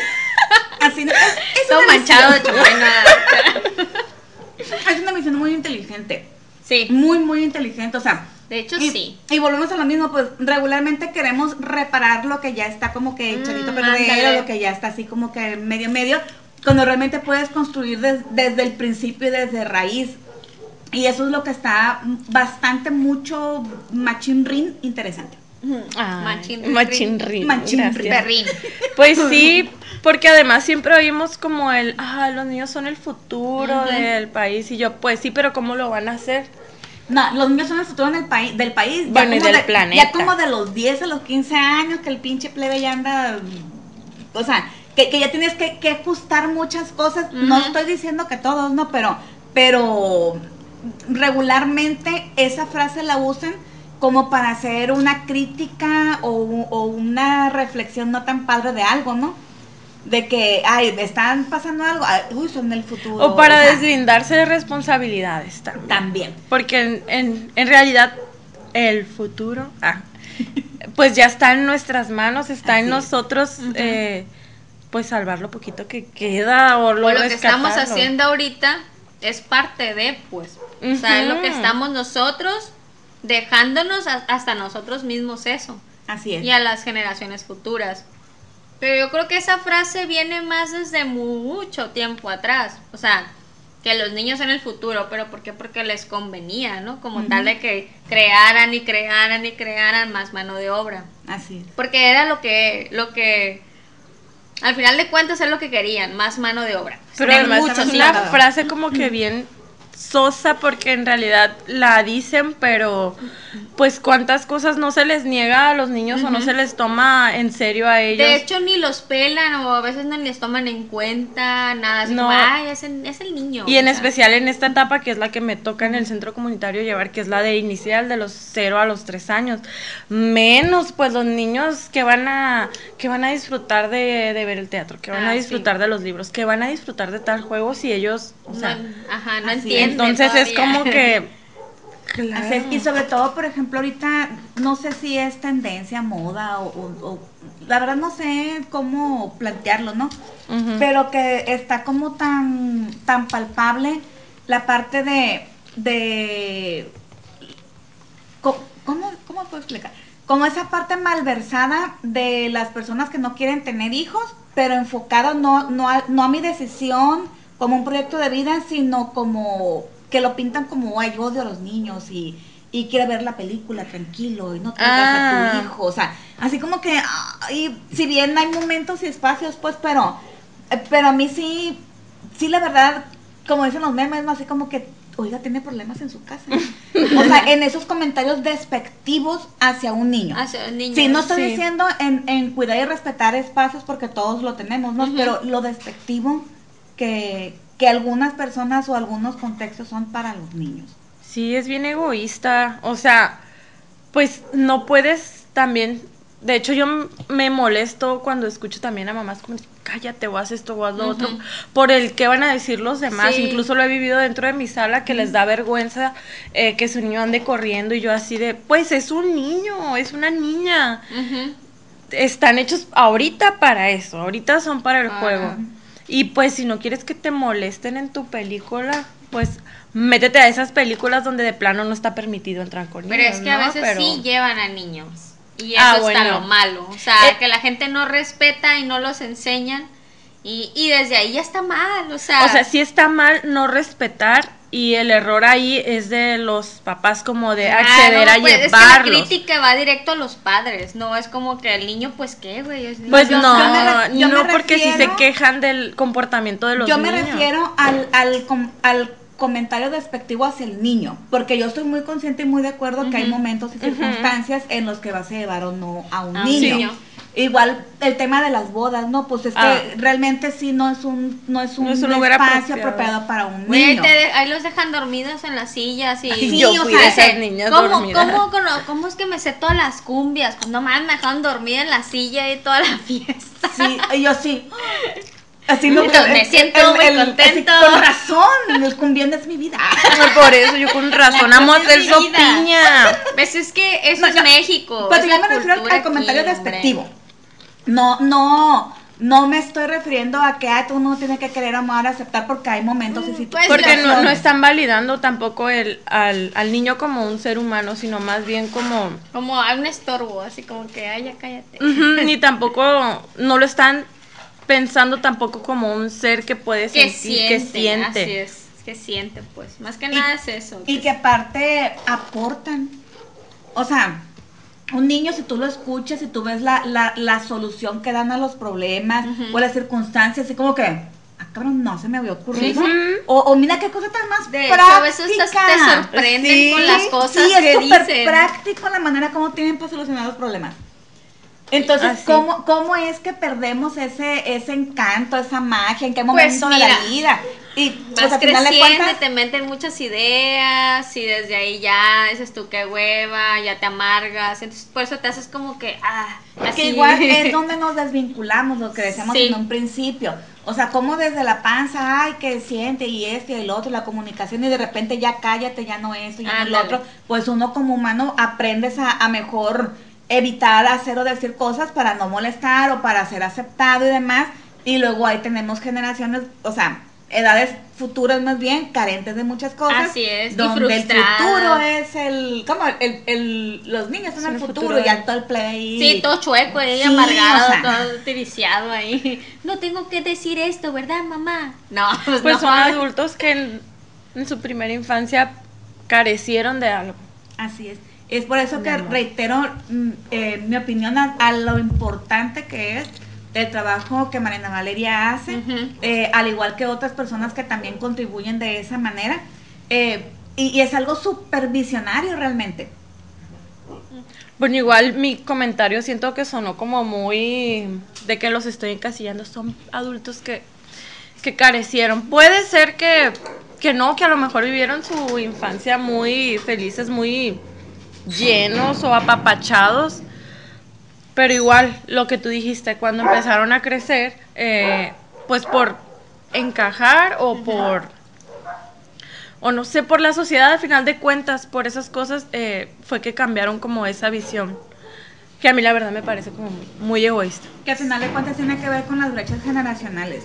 Speaker 3: Así no, es, es
Speaker 4: Todo
Speaker 3: una
Speaker 4: manchado de
Speaker 3: visión-
Speaker 4: chupena.
Speaker 3: Es una visión muy inteligente.
Speaker 4: Sí,
Speaker 3: Muy, muy inteligente. O sea,
Speaker 4: de hecho
Speaker 3: y,
Speaker 4: sí.
Speaker 3: y volvemos a lo mismo, pues regularmente queremos reparar lo que ya está como que
Speaker 4: Mm,
Speaker 3: echadito a
Speaker 4: ándale.
Speaker 3: perder, o lo que ya está así como que medio medio, cuando realmente puedes construir des- desde el principio y desde raíz. Y eso es lo que está bastante mucho machinrin interesante.
Speaker 5: Ay,
Speaker 4: Machinrín.
Speaker 5: machinrín,
Speaker 3: Machinrín.
Speaker 5: gracias.
Speaker 4: Perrín.
Speaker 5: Pues sí, porque además siempre oímos como el, ah, los niños son el futuro del país. Y yo, pues sí, pero ¿cómo lo van a hacer?
Speaker 3: No, los niños son el futuro del país, del país. ya
Speaker 5: Bueno, y del
Speaker 3: de-
Speaker 5: planeta.
Speaker 3: Ya como de los 10 a los 15 años, que el pinche plebe ya anda. O sea, que, que ya tienes que, que ajustar muchas cosas. No estoy diciendo que todos, no, pero, pero regularmente esa frase la usan como para hacer una crítica o, o una reflexión no tan padre de algo, ¿no? De que, ay, están pasando algo, ay, uy, son el futuro.
Speaker 5: O para
Speaker 3: sea,
Speaker 5: deslindarse de responsabilidades también.
Speaker 3: También.
Speaker 5: Porque en, en, en realidad el futuro, ah, pues ya está en nuestras manos, está
Speaker 3: Así
Speaker 5: en nosotros, eh, pues salvar lo poquito que queda o lo
Speaker 4: O lo que estamos haciendo ahorita es parte de, pues. O sea, es lo que estamos nosotros dejándonos a- hasta nosotros mismos eso.
Speaker 3: Así es.
Speaker 4: y a las generaciones futuras. Pero yo creo que esa frase viene más desde mucho tiempo atrás. O sea, que los niños en el futuro, pero ¿por qué? Porque les convenía, ¿no? Como tal de que crearan y crearan y crearan más mano de obra.
Speaker 3: Así es.
Speaker 4: Porque era lo que, lo que, al final de cuentas es lo que querían, más mano de obra.
Speaker 5: Pero además
Speaker 3: muchos
Speaker 5: es una frase como que bien sosa porque en realidad la dicen, pero pues cuántas cosas no se les niega a los niños o no se les toma en serio a ellos.
Speaker 4: De hecho, ni los pelan o a veces no les toman en cuenta, nada. Así
Speaker 5: No.
Speaker 4: como, ay, es el, es el niño.
Speaker 5: y en
Speaker 4: sea.
Speaker 5: especial en esta etapa que es la que me toca en el centro comunitario llevar, que es la de inicial de los 0 a los 3 años. Menos pues los niños que van a que van a disfrutar de, de ver el teatro, que van
Speaker 4: Ah,
Speaker 5: a
Speaker 4: sí.
Speaker 5: disfrutar de los libros, que van a disfrutar de tal juego si ellos, o sea,
Speaker 4: no, ajá, no entienden.
Speaker 5: Entonces es como que claro.
Speaker 3: Así es, y sobre todo, por ejemplo, ahorita no sé si es tendencia, moda o, o- o- la verdad no sé cómo plantearlo, ¿no? Pero que está como tan tan palpable la parte de de ¿cómo cómo puedo explicar? Como esa parte malversada de las personas que no quieren tener hijos, pero enfocado no no a, no a mi decisión como un proyecto de vida, sino como que lo pintan como ay, yo odio a los niños y y quiere ver la película tranquilo y no traigas a
Speaker 5: Ah.
Speaker 3: tu hijo, o sea, así como que ay, si bien hay momentos y espacios, pues, pero eh, pero a mí sí sí la verdad, como dicen los memes, así como que oiga, tiene problemas en su casa. o sea, en esos comentarios despectivos hacia un niño.
Speaker 4: Hacia el niño.
Speaker 3: Sí, no estoy
Speaker 5: Sí.
Speaker 3: diciendo en, en cuidar y respetar espacios porque todos lo tenemos, ¿no?
Speaker 4: Ujú.
Speaker 3: Pero lo despectivo que, que algunas personas o algunos contextos son para los niños.
Speaker 5: Sí, es bien egoísta. O sea, pues no puedes también. De hecho, yo me molesto cuando escucho también a mamás como, cállate o haz esto o haz lo otro, por el que van a decir los demás.
Speaker 4: Sí.
Speaker 5: Incluso lo he vivido dentro de mi sala que les da vergüenza eh, que su niño ande corriendo y yo así de, pues es un niño, es una niña. Están hechos ahorita para eso, ahorita son para el juego. Y pues si no quieres que te molesten en tu película, pues métete a esas películas donde de plano no está permitido entrar con niños.
Speaker 4: Pero es que a veces
Speaker 5: Pero-
Speaker 4: sí llevan a niños. Y eso
Speaker 5: Ah,
Speaker 4: está
Speaker 5: bueno.
Speaker 4: lo malo. O sea,
Speaker 5: Eh,
Speaker 4: que la gente no respeta y no los enseñan. Y, y desde ahí ya está mal, o sea.
Speaker 5: O sea, sí está mal no respetar y el error ahí es de los papás como de
Speaker 4: Claro,
Speaker 5: acceder a
Speaker 4: pues, Es que la crítica va directo a los padres, no es como que el niño, pues qué, güey.
Speaker 5: Pues
Speaker 3: Yo-
Speaker 5: no,
Speaker 3: yo yo
Speaker 5: no porque si se quejan del comportamiento de los
Speaker 3: Yo
Speaker 5: niños.
Speaker 3: me refiero al, al, com- al comentario despectivo hacia el niño, porque yo estoy muy consciente y muy de acuerdo que hay momentos y circunstancias en los que vas a llevar o no a un
Speaker 4: A un
Speaker 3: niño.
Speaker 4: niño.
Speaker 3: Igual el tema de las bodas, no, pues es
Speaker 5: Ah.
Speaker 3: que realmente sí no es un no es un,
Speaker 5: No es un lugar
Speaker 3: espacio
Speaker 5: apropiado.
Speaker 3: apropiado para un
Speaker 4: Güey, ahí,
Speaker 3: niño.
Speaker 4: te de- ahí los dejan dormidos en las sillas y...
Speaker 3: Sí,
Speaker 5: yo
Speaker 3: o
Speaker 5: fui
Speaker 3: sea,
Speaker 5: de esas
Speaker 4: Ese,
Speaker 5: niñas
Speaker 4: ¿cómo. ¿cómo, cómo es que me sé todas las cumbias? Pues no mames, me dejaron dormida en la silla y toda la fiesta.
Speaker 3: Sí, y yo sí. Así
Speaker 4: Entonces, me siento muy contento.
Speaker 3: con razón, el cumbión es mi vida.
Speaker 5: Por eso yo con razón
Speaker 4: La
Speaker 5: amo hacer sopiña.
Speaker 4: ¿Ves? Es que eso
Speaker 3: No,
Speaker 4: es México.
Speaker 3: Pero
Speaker 4: es
Speaker 3: yo me refiero al, comentario
Speaker 4: aquí, hombre.
Speaker 3: No, no, no me estoy refiriendo a que ah, todo el mundo tiene que querer amar, aceptar, porque hay momentos y
Speaker 4: Mm,
Speaker 3: situaciones.
Speaker 4: pues,
Speaker 5: Porque no, no están validando tampoco el, al, al niño como un ser humano, sino más bien como...
Speaker 4: Como a un estorbo, así como que, ay, ya cállate.
Speaker 5: Ni tampoco, no lo están pensando tampoco como un ser que puede
Speaker 4: que
Speaker 5: sentir,
Speaker 4: siente,
Speaker 5: que siente.
Speaker 4: Así es, que siente, pues. Más que
Speaker 3: Y-
Speaker 4: nada es eso.
Speaker 3: Y que aparte aportan. O sea, un niño, si tú lo escuchas y tú ves la, la, la solución que dan a los problemas o las circunstancias, así como que, ah, cabrón, no se me había ocurrido. O, o mira qué cosa tan más
Speaker 4: De
Speaker 3: práctica.
Speaker 4: a veces te, sorprenden
Speaker 5: Sí,
Speaker 4: con las cosas
Speaker 3: sí,
Speaker 4: que
Speaker 3: es súper
Speaker 4: dicen.
Speaker 3: práctico la manera como tienen para solucionar los problemas. Entonces,
Speaker 5: Así.
Speaker 3: ¿cómo, ¿cómo es que perdemos ese, ese encanto, esa magia? ¿En qué
Speaker 4: Pues
Speaker 3: momento de la
Speaker 4: mira,
Speaker 3: vida? Y pues
Speaker 4: Vas
Speaker 3: de
Speaker 4: creciendo
Speaker 3: cuentas,
Speaker 4: te meten muchas ideas y desde ahí ya dices tú qué hueva, ya te amargas. Entonces por eso te haces como que, ah, así.
Speaker 3: que igual es donde nos desvinculamos, lo que decíamos
Speaker 4: Sí.
Speaker 3: en un principio. O sea, como desde la panza, ay, que siente y este y el otro, la comunicación, y de repente ya cállate, ya no esto, ya no
Speaker 4: Ándale.
Speaker 3: otro. Pues uno como humano aprendes a, a mejor evitar hacer o decir cosas para no molestar o para ser aceptado y demás. Y luego ahí tenemos generaciones, o sea, edades futuras más bien, carentes de muchas cosas.
Speaker 4: Así es, y
Speaker 3: Donde el
Speaker 4: frustradas.
Speaker 3: futuro es el, ¿cómo? El, el, los niños son
Speaker 5: Son
Speaker 3: el
Speaker 5: el
Speaker 3: futuro,
Speaker 5: futuro.
Speaker 3: y ya todo el play.
Speaker 4: Sí, todo chueco, ahí
Speaker 3: Sí,
Speaker 4: amargado,
Speaker 3: o sea.
Speaker 4: todo tiriciado ahí. No tengo que decir esto, ¿verdad, mamá? No, pues,
Speaker 5: Pues
Speaker 4: no.
Speaker 5: son adultos que en, en su primera infancia carecieron de algo.
Speaker 3: Así es. Es por eso que reitero mm, eh, mi opinión a, a lo importante que es el trabajo que Marina Valeria hace, eh, al igual que otras personas que también contribuyen de esa manera. eh, y, y es algo supervisionario realmente.
Speaker 5: Bueno, igual mi comentario siento que sonó como muy de que los estoy encasillando. Son adultos que, que carecieron. Puede ser que, que no, que a lo mejor vivieron su infancia muy felices, muy llenos o apapachados. Pero igual, lo que tú dijiste, cuando empezaron a crecer, eh, pues por encajar o por o no sé, por la sociedad al final de cuentas, por esas cosas, eh, fue que cambiaron como esa visión. Que a mí la verdad me parece como muy, muy egoísta.
Speaker 3: que al final de cuentas tiene que ver con las brechas generacionales.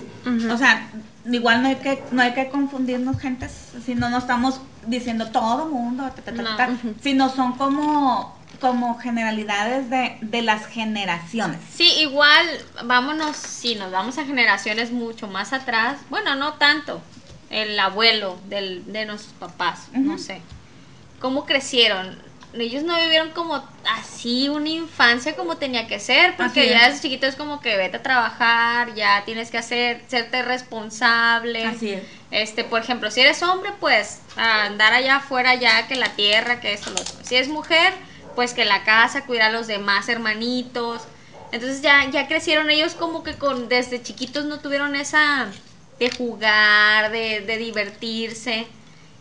Speaker 3: O sea, igual no hay que no hay que confundirnos gentes, si no no estamos diciendo todo mundo, ta, ta, ta,
Speaker 4: No.
Speaker 3: ta,
Speaker 5: Ujú.
Speaker 3: sino son como como generalidades de, de las generaciones.
Speaker 4: Sí, igual, vámonos, si nos vamos a generaciones mucho más atrás, bueno, no tanto, el abuelo del, de nuestros papás, no sé, ¿cómo crecieron? Ellos no vivieron como así una infancia como tenía que ser, porque ya
Speaker 3: es.
Speaker 4: desde chiquito es como que vete a trabajar, ya tienes que hacer, serte responsable.
Speaker 3: Así es.
Speaker 4: Este, por ejemplo, si eres hombre, pues andar allá afuera ya que la tierra, que esto, lo otro. Si es mujer, pues que la casa, cuidar a los demás hermanitos. Entonces ya, ya crecieron ellos como que con desde chiquitos no tuvieron esa de jugar, de, de divertirse.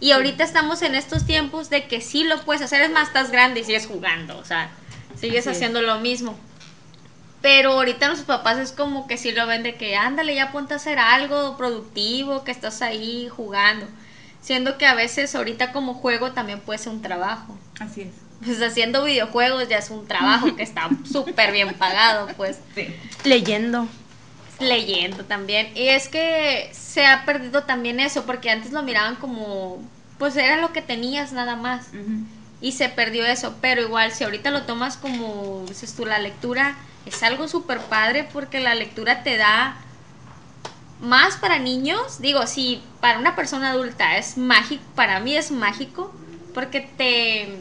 Speaker 4: Y ahorita estamos en estos tiempos de que sí lo puedes hacer, es más, estás grande y sigues jugando, o sea, sigues
Speaker 3: Así es.
Speaker 4: haciendo lo mismo. Pero ahorita nuestros papás es como que sí lo ven de que ándale, ya ponte a hacer algo productivo, que estás ahí jugando. Siendo que a veces ahorita como juego también puede ser un trabajo.
Speaker 3: Así es.
Speaker 4: Pues haciendo videojuegos ya es un trabajo que está súper bien pagado, pues
Speaker 3: Sí.
Speaker 5: Leyendo.
Speaker 4: leyendo también. Y es que se ha perdido también eso, porque antes lo miraban como, pues era lo que tenías nada más. Y se perdió eso, pero igual si ahorita lo tomas como, dices tú, la lectura es algo súper padre porque la lectura te da más para niños, digo, si para una persona adulta es mágico, para mí es mágico, porque te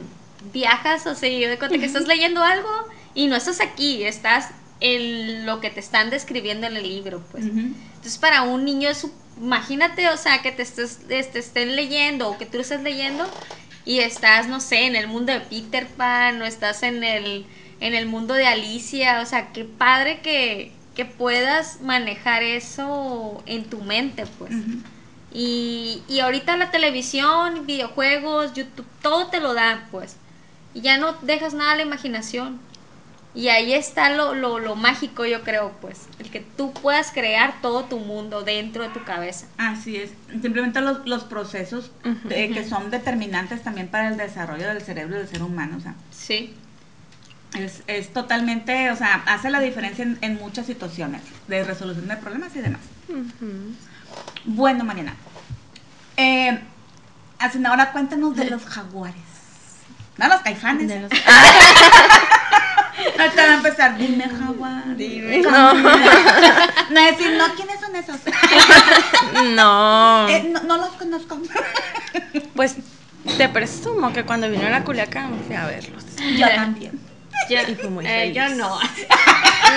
Speaker 4: viajas, o sea, yo de cuenta que estás leyendo algo y no estás aquí, estás en lo que te están describiendo en el libro, pues. Entonces, para un niño es, imagínate, o sea, que te, estés, te estén leyendo o que tú estés leyendo y estás, no sé, en el mundo de Peter Pan o estás en el, en el mundo de Alicia, o sea, qué padre que, que puedas manejar eso en tu mente, pues. y, y ahorita la televisión, videojuegos, YouTube, todo te lo da, pues. Y ya no dejas nada a la imaginación. Y ahí está lo, lo, lo, mágico, yo creo, pues, el que tú puedas crear todo tu mundo dentro de tu cabeza.
Speaker 3: Así es, simplemente los, los procesos de, que son determinantes también para el desarrollo del cerebro del ser humano, o sea.
Speaker 4: Sí.
Speaker 3: Es, es totalmente, o sea, hace la diferencia en, en, muchas situaciones de resolución de problemas y demás. Bueno, Mariana, eh, así ahora cuéntanos de los jaguares. No, los caifanes. De los... No te va a empezar, dime jaguar.
Speaker 5: Dime. No.
Speaker 3: no decir, no, ¿quiénes son esos?
Speaker 5: No.
Speaker 3: Eh, no, no, los conozco.
Speaker 5: Pues te presumo que cuando vino a la Culiacán fui a verlos.
Speaker 3: Yo también.
Speaker 4: Yo,
Speaker 5: y fui muy
Speaker 4: eh,
Speaker 5: feliz.
Speaker 4: yo no.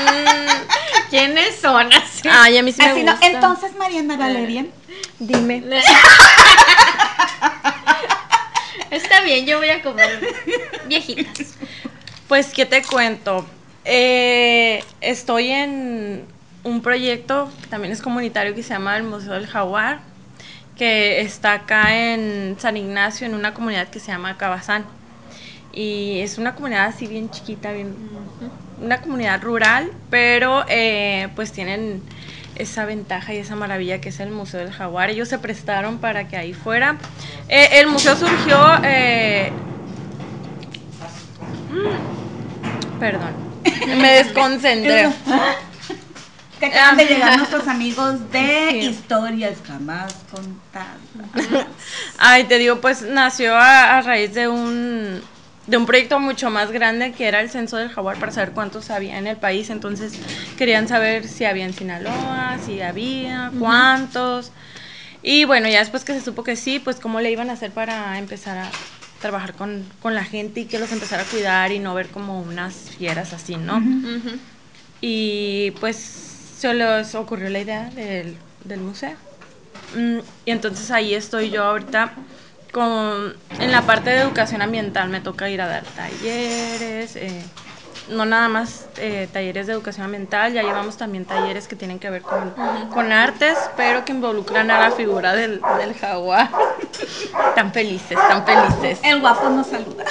Speaker 4: ¿Quiénes son así?
Speaker 5: Ay, a mí sí me
Speaker 3: Así
Speaker 5: gusta.
Speaker 3: no. Entonces, Mariana Valeria.
Speaker 5: Dime.
Speaker 4: Está bien, yo voy a comer viejitas.
Speaker 5: Pues, ¿qué te cuento? Eh, estoy en un proyecto que también es comunitario que se llama el Museo del Jaguar, que está acá en San Ignacio, en una comunidad que se llama Cabazán. Y es una comunidad así bien chiquita, bien, una comunidad rural, pero eh, pues tienen esa ventaja y esa maravilla que es el Museo del Jaguar. Ellos se prestaron para que ahí fuera. Eh, el museo surgió... Eh, Perdón, me desconcentré.
Speaker 3: Que acaban de llegar nuestros amigos de
Speaker 5: Sí.
Speaker 3: historias jamás contadas.
Speaker 5: Ay, te digo, pues nació a, a raíz de un de un proyecto mucho más grande que era el censo del jaguar para saber cuántos había en el país. Entonces querían saber si había en Sinaloa, si había, cuántos. Y bueno, ya después que se supo que sí, pues cómo le iban a hacer para empezar a trabajar con, con la gente y que los empezara a cuidar y no ver como unas fieras así, ¿no? Y pues se les ocurrió la idea del, del museo. Mm, y entonces ahí estoy yo ahorita con, en la parte de educación ambiental. Me toca ir a dar talleres, eh, no nada más eh, talleres de educación ambiental, ya llevamos también talleres que tienen que ver con, con artes, pero que involucran a la figura del, del jaguar. Tan felices, tan felices.
Speaker 3: El guapo nos saluda.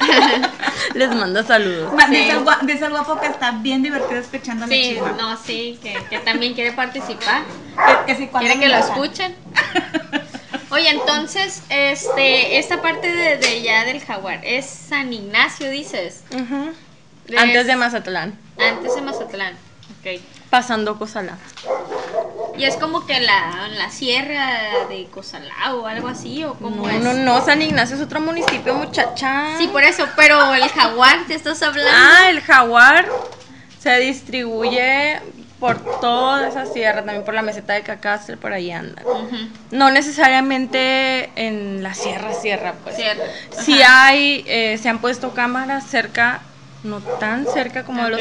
Speaker 5: Les mando saludos.
Speaker 4: Sí.
Speaker 3: Dice, el gua- dice el guapo que está bien divertido escuchando
Speaker 4: Sí,
Speaker 3: chiva.
Speaker 4: no, sí, que, que también quiere participar.
Speaker 3: Que, cuando
Speaker 4: Quiere que lo escuchen. Oye, entonces, este, esta parte de, de ya del jaguar, es San Ignacio, dices. Es-
Speaker 5: Antes de Mazatlán,
Speaker 4: Antes de Mazatlán. Ok.
Speaker 5: pasando Cozalá.
Speaker 4: Y es como que la, la sierra de Cosalá o algo así, o como
Speaker 5: No,
Speaker 4: es.
Speaker 5: no, no, San Ignacio es otro municipio, muchacha.
Speaker 4: Sí, por eso, pero el jaguar, ¿te estás hablando?
Speaker 5: Ah, el jaguar se distribuye por toda esa sierra, también por la meseta de Cacastre, por ahí anda. No necesariamente en la sierra, sierra, pues.
Speaker 4: Sierra.
Speaker 5: Sí hay, eh, se han puesto cámaras cerca, no tan cerca como de los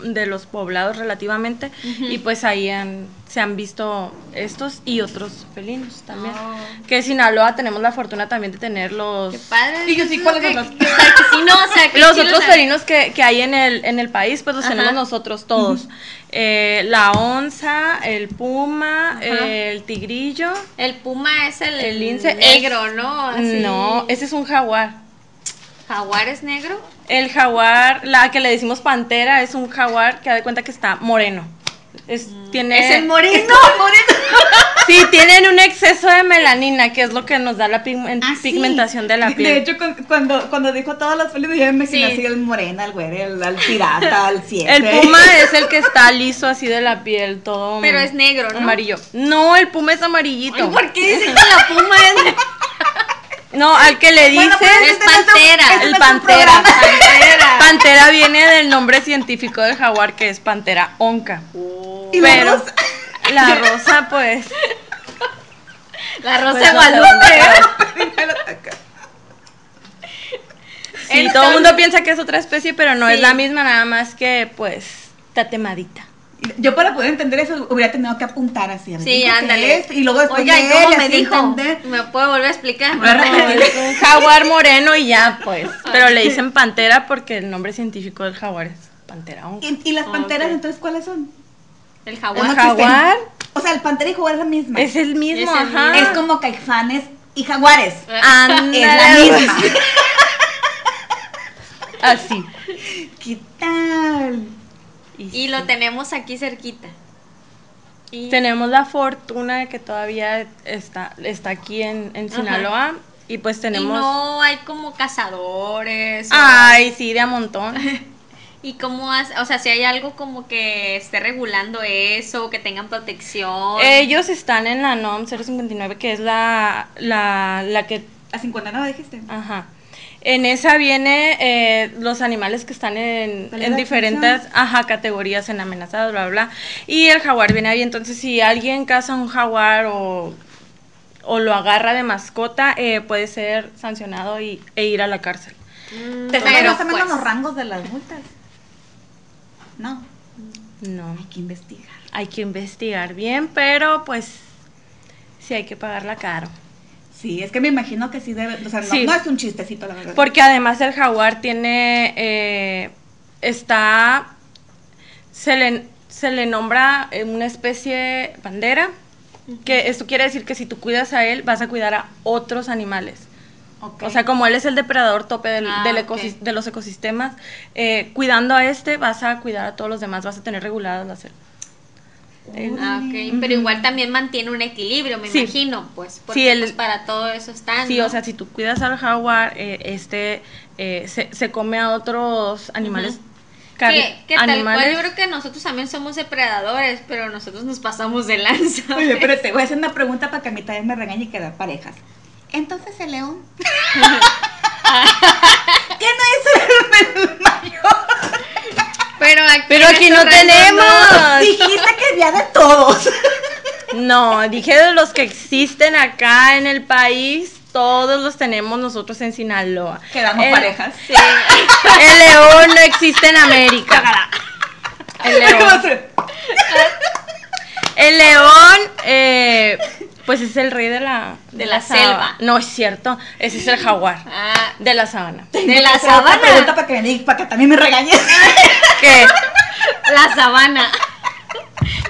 Speaker 5: de los poblados relativamente, y pues ahí han- se han visto estos y otros felinos también.
Speaker 4: Oh.
Speaker 5: Que en Sinaloa tenemos la fortuna también de tener los
Speaker 4: Qué padre.
Speaker 3: Y yo sí, ¿cuáles son los?
Speaker 4: que- o sea, que sí, no, o sea, que
Speaker 5: los otros felinos que, que hay en el, en el país, pues los
Speaker 4: Ajá.
Speaker 5: tenemos nosotros todos. Eh, la onza, el puma, el tigrillo.
Speaker 4: El puma es el,
Speaker 5: El lince
Speaker 4: negro, ¿no? Así.
Speaker 5: No, ese es un jaguar.
Speaker 4: ¿Jaguar es negro?
Speaker 5: El jaguar, la que le decimos pantera, es un jaguar que da de cuenta que está moreno. Es, tiene,
Speaker 4: Mm. Es el moreno.
Speaker 5: Sí, tienen un exceso de melanina, que es lo que nos da la
Speaker 3: Ah, sí.
Speaker 5: pigmentación de la piel.
Speaker 3: De hecho, cu- cuando, cuando dijo todas las felices, yo me imaginé
Speaker 4: Sí.
Speaker 3: así el morena, el güey, el, el pirata, el siete.
Speaker 5: el puma es el que está liso así de la piel, todo
Speaker 4: Pero es negro, ¿no?
Speaker 5: amarillo. No, el puma es amarillito.
Speaker 4: Ay, ¿Por qué dicen que la puma es
Speaker 5: No, al que le
Speaker 3: Bueno,
Speaker 5: dices
Speaker 3: pues,
Speaker 4: es
Speaker 3: no es un-
Speaker 4: pantera.
Speaker 3: este
Speaker 5: el pantera.
Speaker 4: pantera?
Speaker 5: Pantera viene del nombre científico del jaguar que es Pantera onca.
Speaker 3: Y
Speaker 5: Pero La rosa, pues.
Speaker 4: La rosa
Speaker 5: pues,
Speaker 4: de Guadalupe.
Speaker 5: Sí, todo el mundo piensa que es otra especie, pero no
Speaker 4: Sí.
Speaker 5: es la misma, nada más que, pues, está temadita.
Speaker 3: Yo para poder entender eso hubiera tenido que apuntar así. a ver,
Speaker 4: Sí, ándale.
Speaker 3: es, y luego después
Speaker 4: Oiga, ¿y cómo me dijo?
Speaker 3: entender.
Speaker 4: ¿Me puede volver a explicar?
Speaker 3: Bueno,
Speaker 5: No, es un jaguar moreno y ya, pues. Pero le dicen pantera porque el nombre científico del jaguar es pantera.
Speaker 3: ¿Y, y las panteras
Speaker 4: Ok.
Speaker 3: entonces cuáles son?
Speaker 4: El
Speaker 3: ¿O
Speaker 4: jaguar.
Speaker 3: no
Speaker 5: El jaguar
Speaker 3: O sea, el pantera y jaguar es la misma.
Speaker 5: es el mismo,
Speaker 4: Es el
Speaker 5: ajá.
Speaker 3: Es como caifanes y jaguares.
Speaker 5: Ándale,
Speaker 3: Es la misma.
Speaker 5: Así.
Speaker 3: ¿Qué tal?
Speaker 4: Y lo tenemos aquí cerquita. Y
Speaker 5: Tenemos la fortuna de que todavía está, está aquí en, en Sinaloa. Y pues
Speaker 4: y
Speaker 5: tenemos.
Speaker 4: no hay como cazadores. o-
Speaker 5: Ay, sí, de a montón.
Speaker 4: Y cómo hace, o sea, si hay algo como que esté regulando eso, que tengan protección.
Speaker 5: Ellos están en la NOM 059, que es la, la, la que
Speaker 3: A 59 dijiste.
Speaker 5: Ajá. En esa viene eh, los animales que están en, en diferentes ajá, categorías, en amenazados, bla, bla, bla. Y el jaguar viene ahí. Entonces, si alguien caza un jaguar o, o lo agarra de mascota, eh, puede ser sancionado y, e ir a la cárcel.
Speaker 4: Mm,
Speaker 3: ¿Te sabes
Speaker 4: pero,
Speaker 3: más o menos
Speaker 4: pues,
Speaker 3: los rangos de las multas? No,
Speaker 5: No,
Speaker 3: hay que investigar.
Speaker 5: hay que investigar bien, pero pues sí hay que pagarla caro.
Speaker 3: Sí, es que me imagino que sí debe, o sea, no,
Speaker 5: Sí.
Speaker 3: no es un chistecito, la verdad.
Speaker 5: Porque además el jaguar tiene, eh, está, se le, se le nombra eh, una especie bandera, que esto quiere decir que si tú cuidas a él, vas a cuidar a otros animales.
Speaker 3: Ok.
Speaker 5: O sea, como él es el depredador tope del,
Speaker 4: Ah,
Speaker 5: del de los ecosistemas, eh, cuidando a este, vas a cuidar a todos los demás, vas a tener reguladas las El-
Speaker 4: Ah, ok. Pero igual también mantiene un equilibrio, me
Speaker 5: Sí.
Speaker 4: imagino, pues. Porque
Speaker 5: Sí, el-
Speaker 4: pues, para todo eso están.
Speaker 5: Sí,
Speaker 4: ¿no?
Speaker 5: o sea, si tú cuidas al jaguar, eh, este eh, se, se come a otros animales. car-
Speaker 4: Que, que tal cual yo creo que nosotros también somos depredadores, pero nosotros nos pasamos de lanza.
Speaker 3: Oye, pero te voy a hacer una pregunta para que a mí también me regañe y quedar parejas. Entonces el león. ¿Qué no es el mayor?
Speaker 4: Pero aquí,
Speaker 5: Pero
Speaker 4: en
Speaker 5: aquí
Speaker 4: estos
Speaker 5: no tenemos.
Speaker 3: Dijiste que había de todos.
Speaker 5: No, dije de los que existen acá en el país, todos los tenemos nosotros en Sinaloa.
Speaker 3: Quedamos
Speaker 5: El-
Speaker 3: parejas.
Speaker 4: Sí.
Speaker 5: El león no existe en América. El león. El león, eh, pues es el rey de la,
Speaker 4: De la selva.
Speaker 5: No, es cierto. Ese es el jaguar.
Speaker 4: Ah,
Speaker 5: De la sabana.
Speaker 4: de la sabana.
Speaker 3: pregunta para que, para que también me regañes.
Speaker 5: ¿Qué?
Speaker 4: La sabana.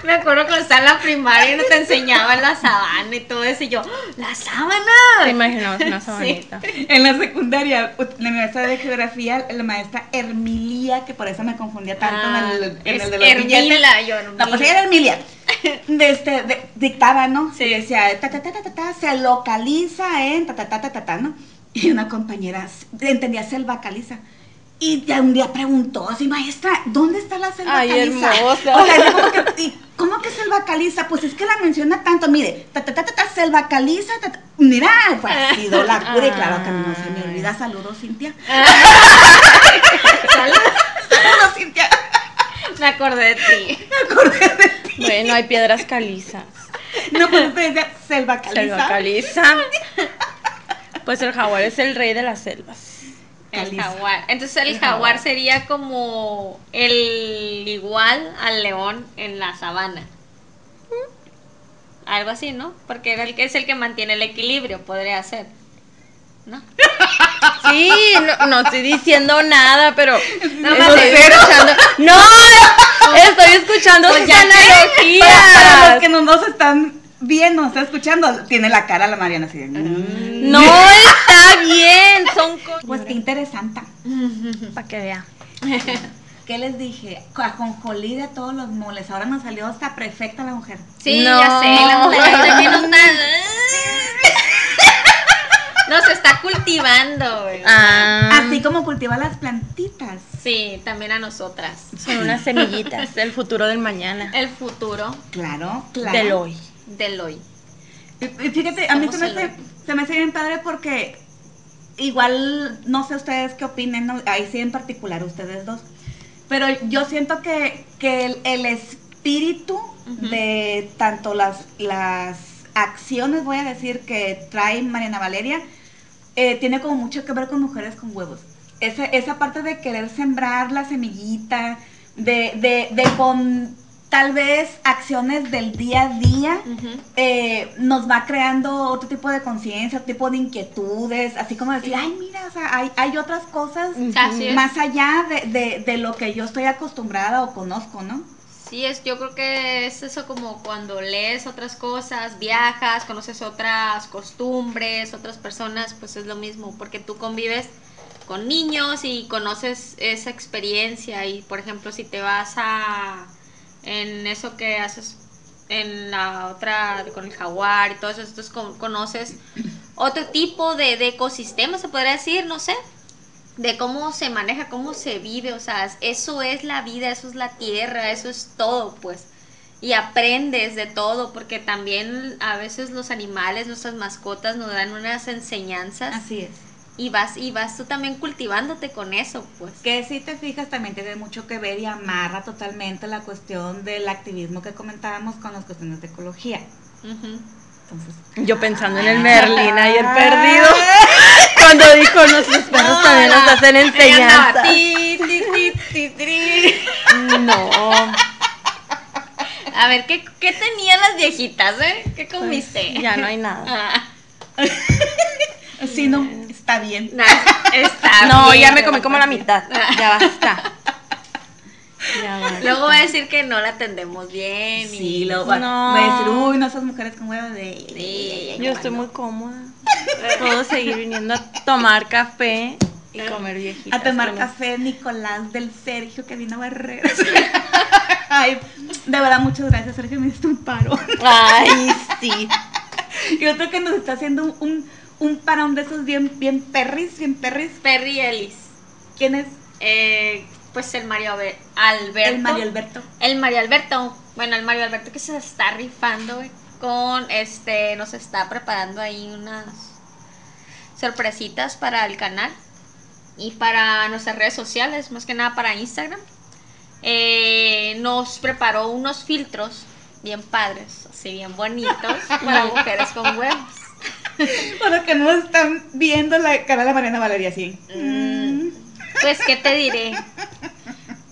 Speaker 4: Me acuerdo cuando estaba en la primaria y nos enseñaban la sabana y todo eso. Y yo, ¡la
Speaker 5: Te
Speaker 4: sábana!
Speaker 5: imaginamos una sabanita.
Speaker 3: En la secundaria, la maestra de geografía, la maestra Hermilia, que por eso me confundía tanto
Speaker 4: Ah,
Speaker 3: en el, en el de los.
Speaker 4: Hermila, yo no.
Speaker 3: No, pues ella era Hermilia. De este, de- dictaba, ¿no?
Speaker 4: Sí.
Speaker 3: Y decía, ta, ta, ta, ta, ta, ta, se localiza en ta, ta, ta, ta, ta, ta, ¿no? Y una compañera entendía selva caliza. Y ya un día preguntó así, maestra, ¿dónde está la selva
Speaker 5: Ay,
Speaker 3: caliza?
Speaker 5: hermosa.
Speaker 3: O sea, como que, ¿y ¿cómo que selva caliza? Pues es que la menciona tanto, mire, ta, ta, ta, ta, ta, selva caliza, ta, ta. mira, pues ha sido la cura y claro que no se me olvida, saludos Cintia.
Speaker 4: Saludos.
Speaker 3: Saludos Cintia,
Speaker 4: Me acordé de ti.
Speaker 3: me acordé de ti.
Speaker 5: Bueno, hay piedras calizas.
Speaker 3: No, pues usted decía selva caliza.
Speaker 5: Selva caliza. Pues el jaguar es el rey de las selvas.
Speaker 4: El jaguar. Entonces el,
Speaker 5: El
Speaker 4: jaguar,
Speaker 5: jaguar.
Speaker 4: sería como el igual al león en la sabana. Algo así, ¿no? Porque era el que es el que mantiene el equilibrio, podría ser. ¿No?
Speaker 5: Sí, no, no estoy diciendo nada, pero
Speaker 4: No,
Speaker 5: estoy escuchando. No, estoy escuchando
Speaker 4: Pues
Speaker 5: sus
Speaker 4: ya sé.
Speaker 3: Para, para los
Speaker 5: analogías.
Speaker 3: que no nos están viendo, nos están escuchando, tiene la cara la Mariana así de, mm.
Speaker 5: No está bien, son cosas.
Speaker 3: Pues qué interesante.
Speaker 5: Para que vea.
Speaker 3: ¿Qué les dije? Ajonjolí de todos los moles. Ahora nos salió hasta perfecta la mujer.
Speaker 4: Sí,
Speaker 5: No.
Speaker 4: ya sé, la mujer también no está. Nos está cultivando, güey.
Speaker 5: Ah,
Speaker 3: Así como cultiva las plantitas.
Speaker 4: Sí, también a nosotras.
Speaker 5: son unas semillitas del futuro del mañana.
Speaker 4: El futuro
Speaker 3: Claro, claro.
Speaker 5: Del hoy.
Speaker 4: Del hoy.
Speaker 3: Y- y Fíjate, a mí se me, hace, se me hace bien padre porque igual, no sé ustedes qué opinen, ¿no? ahí sí en particular ustedes dos, pero yo siento que, que el, el espíritu de tanto las, las acciones, voy a decir, que trae Mariana Valeria, eh, tiene como mucho que ver con mujeres con huevos. Esa, esa parte de querer sembrar la semillita, de, de, de con tal vez acciones del día a día, eh, nos va creando otro tipo de conciencia, otro tipo de inquietudes, así como decir, ay, mira, o sea, hay, hay otras cosas más allá de, de, de lo que yo estoy acostumbrada o conozco, ¿no?
Speaker 4: Sí, es, yo creo que es eso como cuando lees otras cosas, viajas, conoces otras costumbres, otras personas, pues es lo mismo, porque tú convives con niños y conoces esa experiencia y, por ejemplo, si te vas a, en eso que haces en la otra, con el jaguar y todo eso, entonces con- conoces otro tipo de, de ecosistema, se podría decir, no sé, de cómo se maneja, cómo se vive, o sea, eso es la vida, eso es la tierra, eso es todo, pues. Y aprendes de todo, porque también a veces los animales, nuestras mascotas nos dan unas enseñanzas
Speaker 3: Así es.
Speaker 4: Y vas y vas tú también cultivándote con eso, pues.
Speaker 3: Que si te fijas también tiene mucho que ver y amarra totalmente la cuestión del activismo que comentábamos con las cuestiones de ecología. Entonces,
Speaker 5: Yo pensando en el Merlin ayer perdido. Cuando dijo nuestros perros también nos hacen enseñanza. No.
Speaker 4: A ver, ¿qué, ¿qué tenían las viejitas, eh? ¿Qué comiste?
Speaker 5: Pues, Ya no hay nada.
Speaker 4: Ah,
Speaker 3: sí, no, está bien.
Speaker 4: no, está
Speaker 5: No,
Speaker 4: bien,
Speaker 5: ya me comí como la mitad. Ya basta. Ya basta.
Speaker 4: Luego va a decir que no la atendemos bien. y-
Speaker 3: Sí, luego va,
Speaker 5: No.
Speaker 3: va a decir, uy, no esas mujeres con huevo de...
Speaker 4: Sí,
Speaker 5: Yo estoy muy cómoda. Puedo seguir viniendo a tomar café y comer viejitas.
Speaker 3: A tomar café Nicolás del Sergio que vino a Barreras. Ay, de verdad, muchas gracias, Sergio, me diste un paro.
Speaker 5: Ay, sí.
Speaker 3: Y otro que nos está haciendo un, un, un parón de esos bien, bien perris, bien perris.
Speaker 4: Perry Ellis.
Speaker 3: ¿Quién es?
Speaker 4: Eh, pues el Mario Albe- Alberto.
Speaker 3: El Mario Alberto.
Speaker 4: El Mario Alberto. Bueno, el Mario Alberto que se está rifando con este. Nos está preparando ahí unas sorpresitas para el canal y para nuestras redes sociales, más que nada para Instagram. Eh, nos preparó unos filtros bien padres, así bien bonitos para mujeres con huevos.
Speaker 3: Para que no están viendo la cara de Mariana Valeria así.
Speaker 4: Mm, Pues, ¿qué te diré?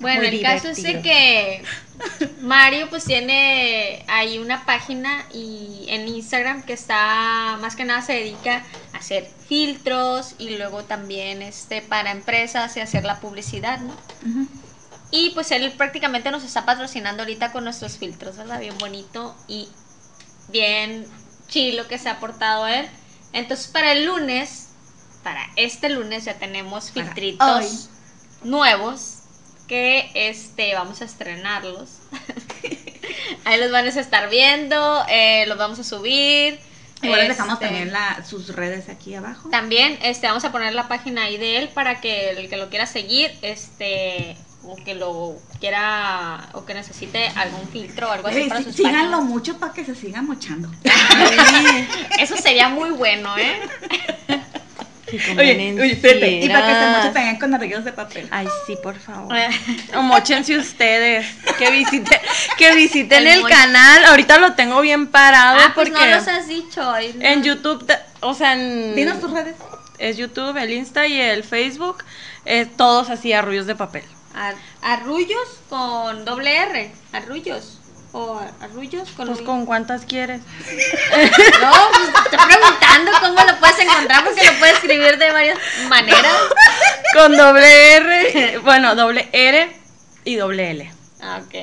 Speaker 4: Bueno,
Speaker 5: Muy
Speaker 4: el caso es de que Mario pues tiene ahí una página y en Instagram que está, más que nada se dedica a hacer filtros y luego también este para empresas y hacer la publicidad, ¿no? Y pues él prácticamente nos está patrocinando ahorita con nuestros filtros, ¿verdad? Bien bonito y bien chilo que se ha portado él. Entonces para el lunes, para este lunes ya tenemos filtritos nuevos que este vamos a estrenarlos. Ahí los van a estar viendo, eh, los vamos a subir.
Speaker 3: Igual les dejamos
Speaker 4: Este,
Speaker 3: también la, sus redes aquí abajo.
Speaker 4: también este, vamos a poner la página ahí de él para que el que lo quiera seguir, este, o que lo quiera, o que necesite algún filtro o algo así
Speaker 3: Ey,
Speaker 4: para sus
Speaker 3: síganlo
Speaker 4: páginas.
Speaker 3: mucho para que se sigan mochando.
Speaker 4: Eso sería muy bueno, ¿eh?
Speaker 5: Sí, comen
Speaker 3: Y para que se mochen también con arreglos de papel.
Speaker 5: Ay, sí, por favor. O mochense ustedes. Que visiten, que visiten
Speaker 4: El
Speaker 5: canal. Ahorita lo tengo bien parado
Speaker 4: Ah, pues
Speaker 5: porque
Speaker 4: no los has dicho. ay, no.
Speaker 5: en YouTube, o sea, en,
Speaker 3: Dinos tus redes.
Speaker 5: es YouTube, el Insta y el Facebook, eh, todos así arrullos de papel.
Speaker 4: Ar- arrullos con doble R, arrullos. O ar- arrullos con
Speaker 5: Pues con cuántas quieres.
Speaker 4: No, pues te estoy preguntando cómo lo puedes encontrar porque lo puedes escribir de varias maneras.
Speaker 5: Con doble R, bueno, doble R y doble L.
Speaker 4: Ah, ok.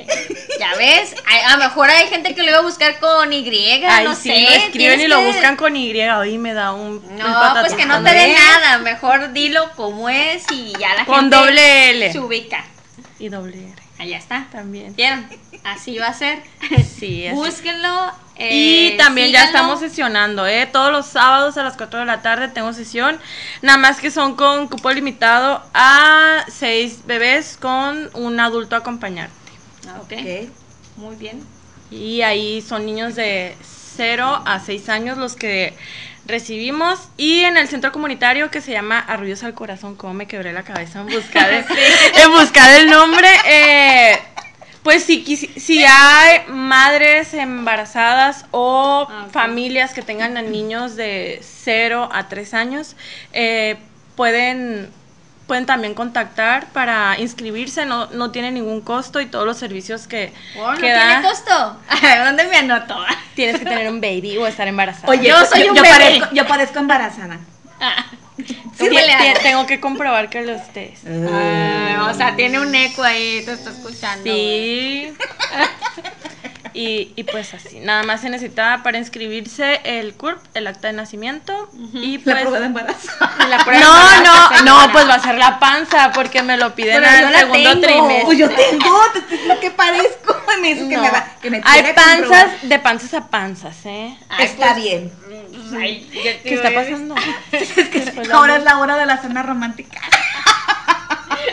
Speaker 4: Ya ves, a lo mejor hay gente que lo iba a buscar con Y,
Speaker 5: Ay,
Speaker 4: no
Speaker 5: sí,
Speaker 4: sé.
Speaker 5: lo escriben y lo buscan con Y, hoy me da un
Speaker 4: No, pues que no te dé nada, mejor dilo como es y ya la
Speaker 5: Con
Speaker 4: gente
Speaker 5: doble L.
Speaker 4: se ubica.
Speaker 5: Y doble R
Speaker 4: Allá está.
Speaker 5: también.
Speaker 4: ¿Vieron? Así va a ser.
Speaker 5: Sí, así.
Speaker 4: Búsquenlo.
Speaker 5: Y
Speaker 4: eh,
Speaker 5: también ya estamos sesionando, ¿eh? Todos los sábados a las 4 de la tarde tengo sesión. Nada más que son con cupo limitado a 6 bebés con un adulto acompañante.
Speaker 4: Ah, ok.
Speaker 3: Ok.
Speaker 4: Muy bien.
Speaker 5: Y ahí son niños de 0 a 6 años los que recibimos. Y en el centro comunitario que se llama Arrullos al Corazón, como me quebré la cabeza en buscar, el- en buscar el nombre. eh, Pues si, si hay madres embarazadas o
Speaker 4: Ah,
Speaker 5: familias que tengan a niños de 0 a 3 años, eh, pueden, pueden también contactar para inscribirse, no, no tiene ningún costo y todos los servicios que,
Speaker 4: Oh, ¿No
Speaker 5: que
Speaker 4: tiene
Speaker 5: da,
Speaker 4: costo? ¿Dónde me anoto?
Speaker 5: tienes que tener un baby o estar embarazada.
Speaker 3: Oye,
Speaker 4: Yo soy un bebé.
Speaker 3: parezco, yo parezco embarazada.
Speaker 5: Ti-
Speaker 4: ¿Cómo le
Speaker 5: ti-
Speaker 4: hago?
Speaker 5: tengo que comprobar que lo estés.
Speaker 4: Ah, o sea, tiene un eco ahí, te está escuchando.
Speaker 5: Sí. Y, y pues así, nada más se necesita para inscribirse el CURP, el acta de nacimiento y
Speaker 3: La
Speaker 5: pues...
Speaker 3: prueba de embarazo.
Speaker 4: La prueba de
Speaker 5: No,
Speaker 4: embarazo,
Speaker 5: no, no, pues va a ser la panza porque me lo piden al
Speaker 4: la
Speaker 5: segundo
Speaker 4: tengo.
Speaker 5: trimestre.
Speaker 3: Pues yo tengo, te estoy diciendo que parezco. Me dice que
Speaker 5: No.
Speaker 3: me va, que me
Speaker 5: Hay panzas
Speaker 3: comprobar.
Speaker 5: de panzas a panzas, ¿eh?
Speaker 4: Ay,
Speaker 3: Está
Speaker 4: pues,
Speaker 3: bien.
Speaker 4: ay,
Speaker 5: ¿Qué está pasando?
Speaker 3: Es que ahora es la hora de la cena romántica.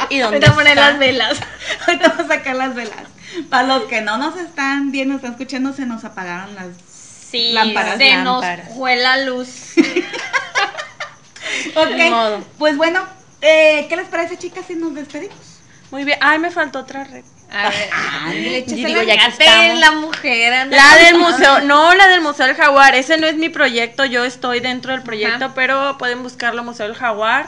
Speaker 5: ¿Y dónde
Speaker 4: Ahorita poner
Speaker 5: está?
Speaker 4: las velas.
Speaker 3: Ahorita vamos a sacar las velas. Para los que no nos están viendo, están escuchando, se nos apagaron las.
Speaker 4: Sí,
Speaker 3: Lámparas,
Speaker 4: se nos fue la luz.
Speaker 3: Ok. Pues bueno, eh, ¿qué les parece, chicas, si nos despedimos?
Speaker 5: Muy bien. Ay, me faltó otra red.
Speaker 4: A ver.
Speaker 3: Ándale,
Speaker 5: Y
Speaker 3: échesela.
Speaker 5: digo, ya que
Speaker 4: Fíjate,
Speaker 5: estamos.
Speaker 4: la mujer anda
Speaker 5: La del museo, no, la del Museo del Jaguar, ese no es mi proyecto, yo estoy dentro del proyecto,
Speaker 4: Ajá.
Speaker 5: pero pueden buscarlo Museo del Jaguar.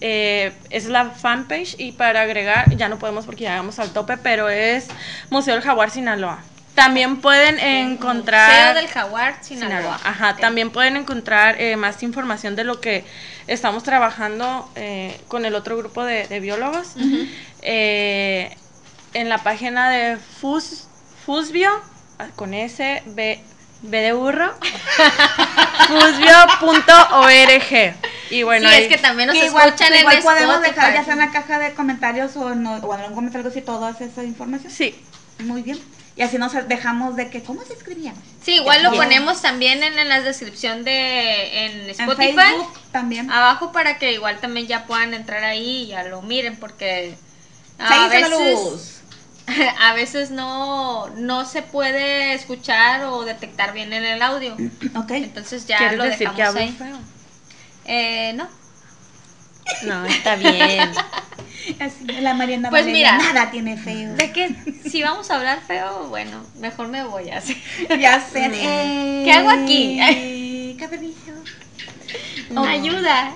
Speaker 5: Eh, es la fanpage y para agregar, ya no podemos porque ya llegamos al tope, pero es Museo del Jaguar Sinaloa. También pueden encontrar...
Speaker 4: Museo del Jaguar, Sinaloa.
Speaker 5: Sinaloa. Ajá, también pueden encontrar eh, más información de lo que estamos trabajando eh, con el otro grupo de, de biólogos. En la página de Fus, Fusbio, ah, con S, B, B de burro, fusbio.org. Y bueno,
Speaker 4: sí,
Speaker 5: ahí-
Speaker 4: es que también nos
Speaker 3: Que igual,
Speaker 4: escuchan en
Speaker 3: igual podemos
Speaker 4: Spotify.
Speaker 3: dejar ya sea en la caja de comentarios o, no, o en algún comentario si todas esa información.
Speaker 5: sí,
Speaker 3: Muy bien. Y así nos dejamos de que, ¿cómo se escribían?
Speaker 4: Sí, igual lo ponemos también en, en la descripción de en
Speaker 3: En
Speaker 4: Spotify.
Speaker 3: Facebook también.
Speaker 4: Abajo para que igual también ya puedan entrar ahí y ya lo miren porque a
Speaker 3: la
Speaker 4: veces
Speaker 3: luz.
Speaker 4: a veces no no se puede escuchar o detectar bien en el audio.
Speaker 3: Ok.
Speaker 4: Entonces ya
Speaker 5: ¿quieres
Speaker 4: lo
Speaker 5: decir
Speaker 4: dejamos
Speaker 5: que hablo
Speaker 4: ahí.
Speaker 5: feo?
Speaker 4: Eh, no.
Speaker 5: No, está bien.
Speaker 3: Así, la Mariana
Speaker 4: Pues
Speaker 3: Valeria,
Speaker 4: mira.
Speaker 3: nada tiene feo.
Speaker 4: De que si vamos a hablar feo, bueno, mejor me voy así.
Speaker 3: Ya sé. Eh,
Speaker 4: ¿Qué hago aquí?
Speaker 3: ¿Qué permiso?
Speaker 4: Ayuda.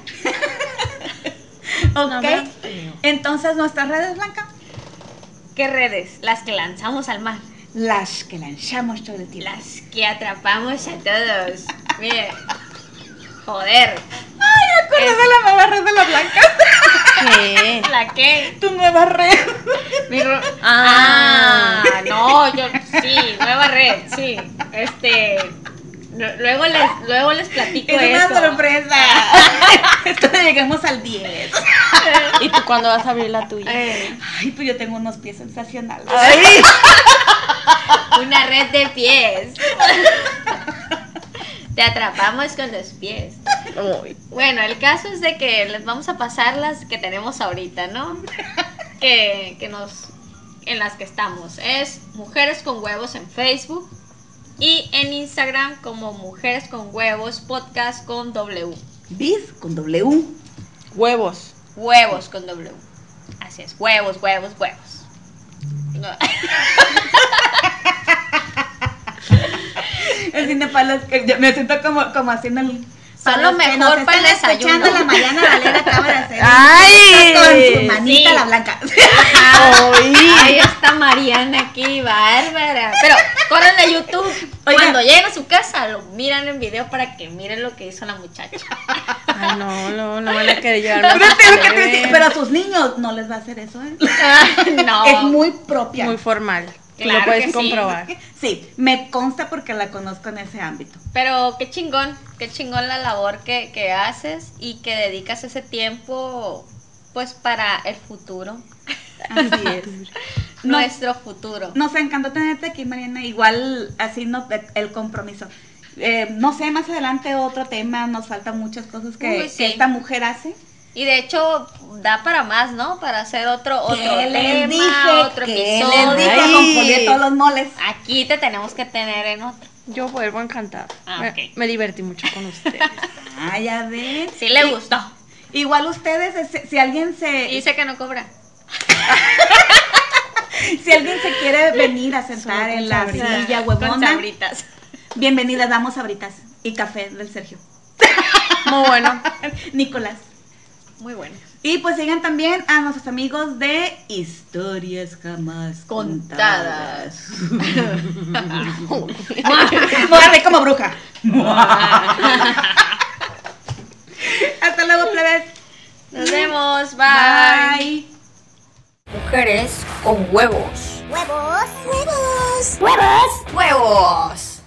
Speaker 3: Ok.
Speaker 5: habla
Speaker 3: Entonces, nuestras redes blancas,
Speaker 4: ¿Qué redes? Las que lanzamos al mar.
Speaker 3: las que lanzamos todo el tiempo.
Speaker 4: Las que atrapamos a todos. Mire. Joder.
Speaker 3: Ay, acordé
Speaker 4: Es-
Speaker 3: de la nueva red de la blanca.
Speaker 5: ¿Qué?
Speaker 4: ¿La qué?
Speaker 3: tu nueva red.
Speaker 4: Mi ro-
Speaker 5: Ah.
Speaker 4: ah, no, yo sí, nueva red, sí. Este luego les luego les platico
Speaker 3: Es
Speaker 4: eso.
Speaker 3: una sorpresa. Esto lleguemos al 10.
Speaker 5: ¿Y tú cuándo vas a abrir la tuya?
Speaker 4: Eh,
Speaker 3: Ay, pues yo tengo unos pies sensacionales.
Speaker 5: Ay.
Speaker 4: una red de pies. Te atrapamos con los pies.
Speaker 5: Ay.
Speaker 4: Bueno, el caso es de que les vamos a pasar las que tenemos ahorita, ¿no? Que, que nos. en las que estamos. Es Mujeres con Huevos en Facebook y en Instagram como Mujeres con Huevos Podcast con W.
Speaker 3: Bis con W.
Speaker 5: Huevos.
Speaker 4: Huevos con W. Así es, huevos, huevos, huevos. No.
Speaker 3: El cine para los que yo me siento como, como haciendo el.
Speaker 4: Son lo mejor para el desayuno.
Speaker 3: la Mariana Valera acaba de hacer.
Speaker 5: Ay.
Speaker 3: con su manita
Speaker 4: Sí.
Speaker 3: la blanca.
Speaker 4: Ahí está Mariana aquí, bárbara. Pero córrenle a YouTube.
Speaker 3: Oiga.
Speaker 4: Cuando lleguen a su casa, lo miran en video para que miren lo que hizo la muchacha.
Speaker 5: Ay, no, no, no van a querer llevar
Speaker 3: Pero, a sus niños no les va a hacer eso, ¿eh?
Speaker 4: no.
Speaker 3: Es muy propia.
Speaker 5: Muy formal.
Speaker 4: Claro
Speaker 5: lo puedes
Speaker 4: que sí.
Speaker 5: comprobar.
Speaker 3: Sí, me consta porque la conozco en ese ámbito.
Speaker 4: Pero qué chingón, qué chingón la labor que, que haces y que dedicas ese tiempo pues para el futuro,
Speaker 3: Así es.
Speaker 4: Nuestro futuro.
Speaker 3: Nos encantó tenerte aquí, Mariana. Igual así no, el compromiso. Eh, no sé, más adelante otro tema, nos faltan muchas cosas que,
Speaker 4: Uy, sí.
Speaker 3: que esta mujer hace.
Speaker 4: Y de hecho da para más, ¿no? Para hacer otro otro
Speaker 3: ¿Qué les
Speaker 4: tema,
Speaker 3: dije?
Speaker 4: otro
Speaker 3: ¿Qué
Speaker 4: episodio.
Speaker 3: les dije? Todos los moles.
Speaker 4: Aquí te tenemos que tener en otro.
Speaker 5: Yo vuelvo encantada.
Speaker 4: Ah,
Speaker 5: me,
Speaker 4: ok.
Speaker 5: me divertí mucho con ustedes.
Speaker 3: Ah, ya ven.
Speaker 4: Sí le
Speaker 3: Y-
Speaker 4: gustó.
Speaker 3: Igual ustedes, si, si alguien se...
Speaker 4: Dice que no cobra.
Speaker 3: Si alguien se quiere venir a sentar en la silla
Speaker 5: Con
Speaker 3: huevona,
Speaker 5: sabritas.
Speaker 3: bienvenidas, damos abritas y café del Sergio.
Speaker 5: Muy bueno.
Speaker 3: Nicolás.
Speaker 5: Muy bueno.
Speaker 3: Y pues sigan también a nuestros amigos de Historias Jamás
Speaker 1: Contadas.
Speaker 3: Contadas. Muerte como bruja. Hasta luego, plebes.
Speaker 5: Nos vemos. Bye.
Speaker 3: Bye.
Speaker 1: Mujeres con huevos.
Speaker 2: Huevos. Huevos.
Speaker 1: Huevos. Huevos.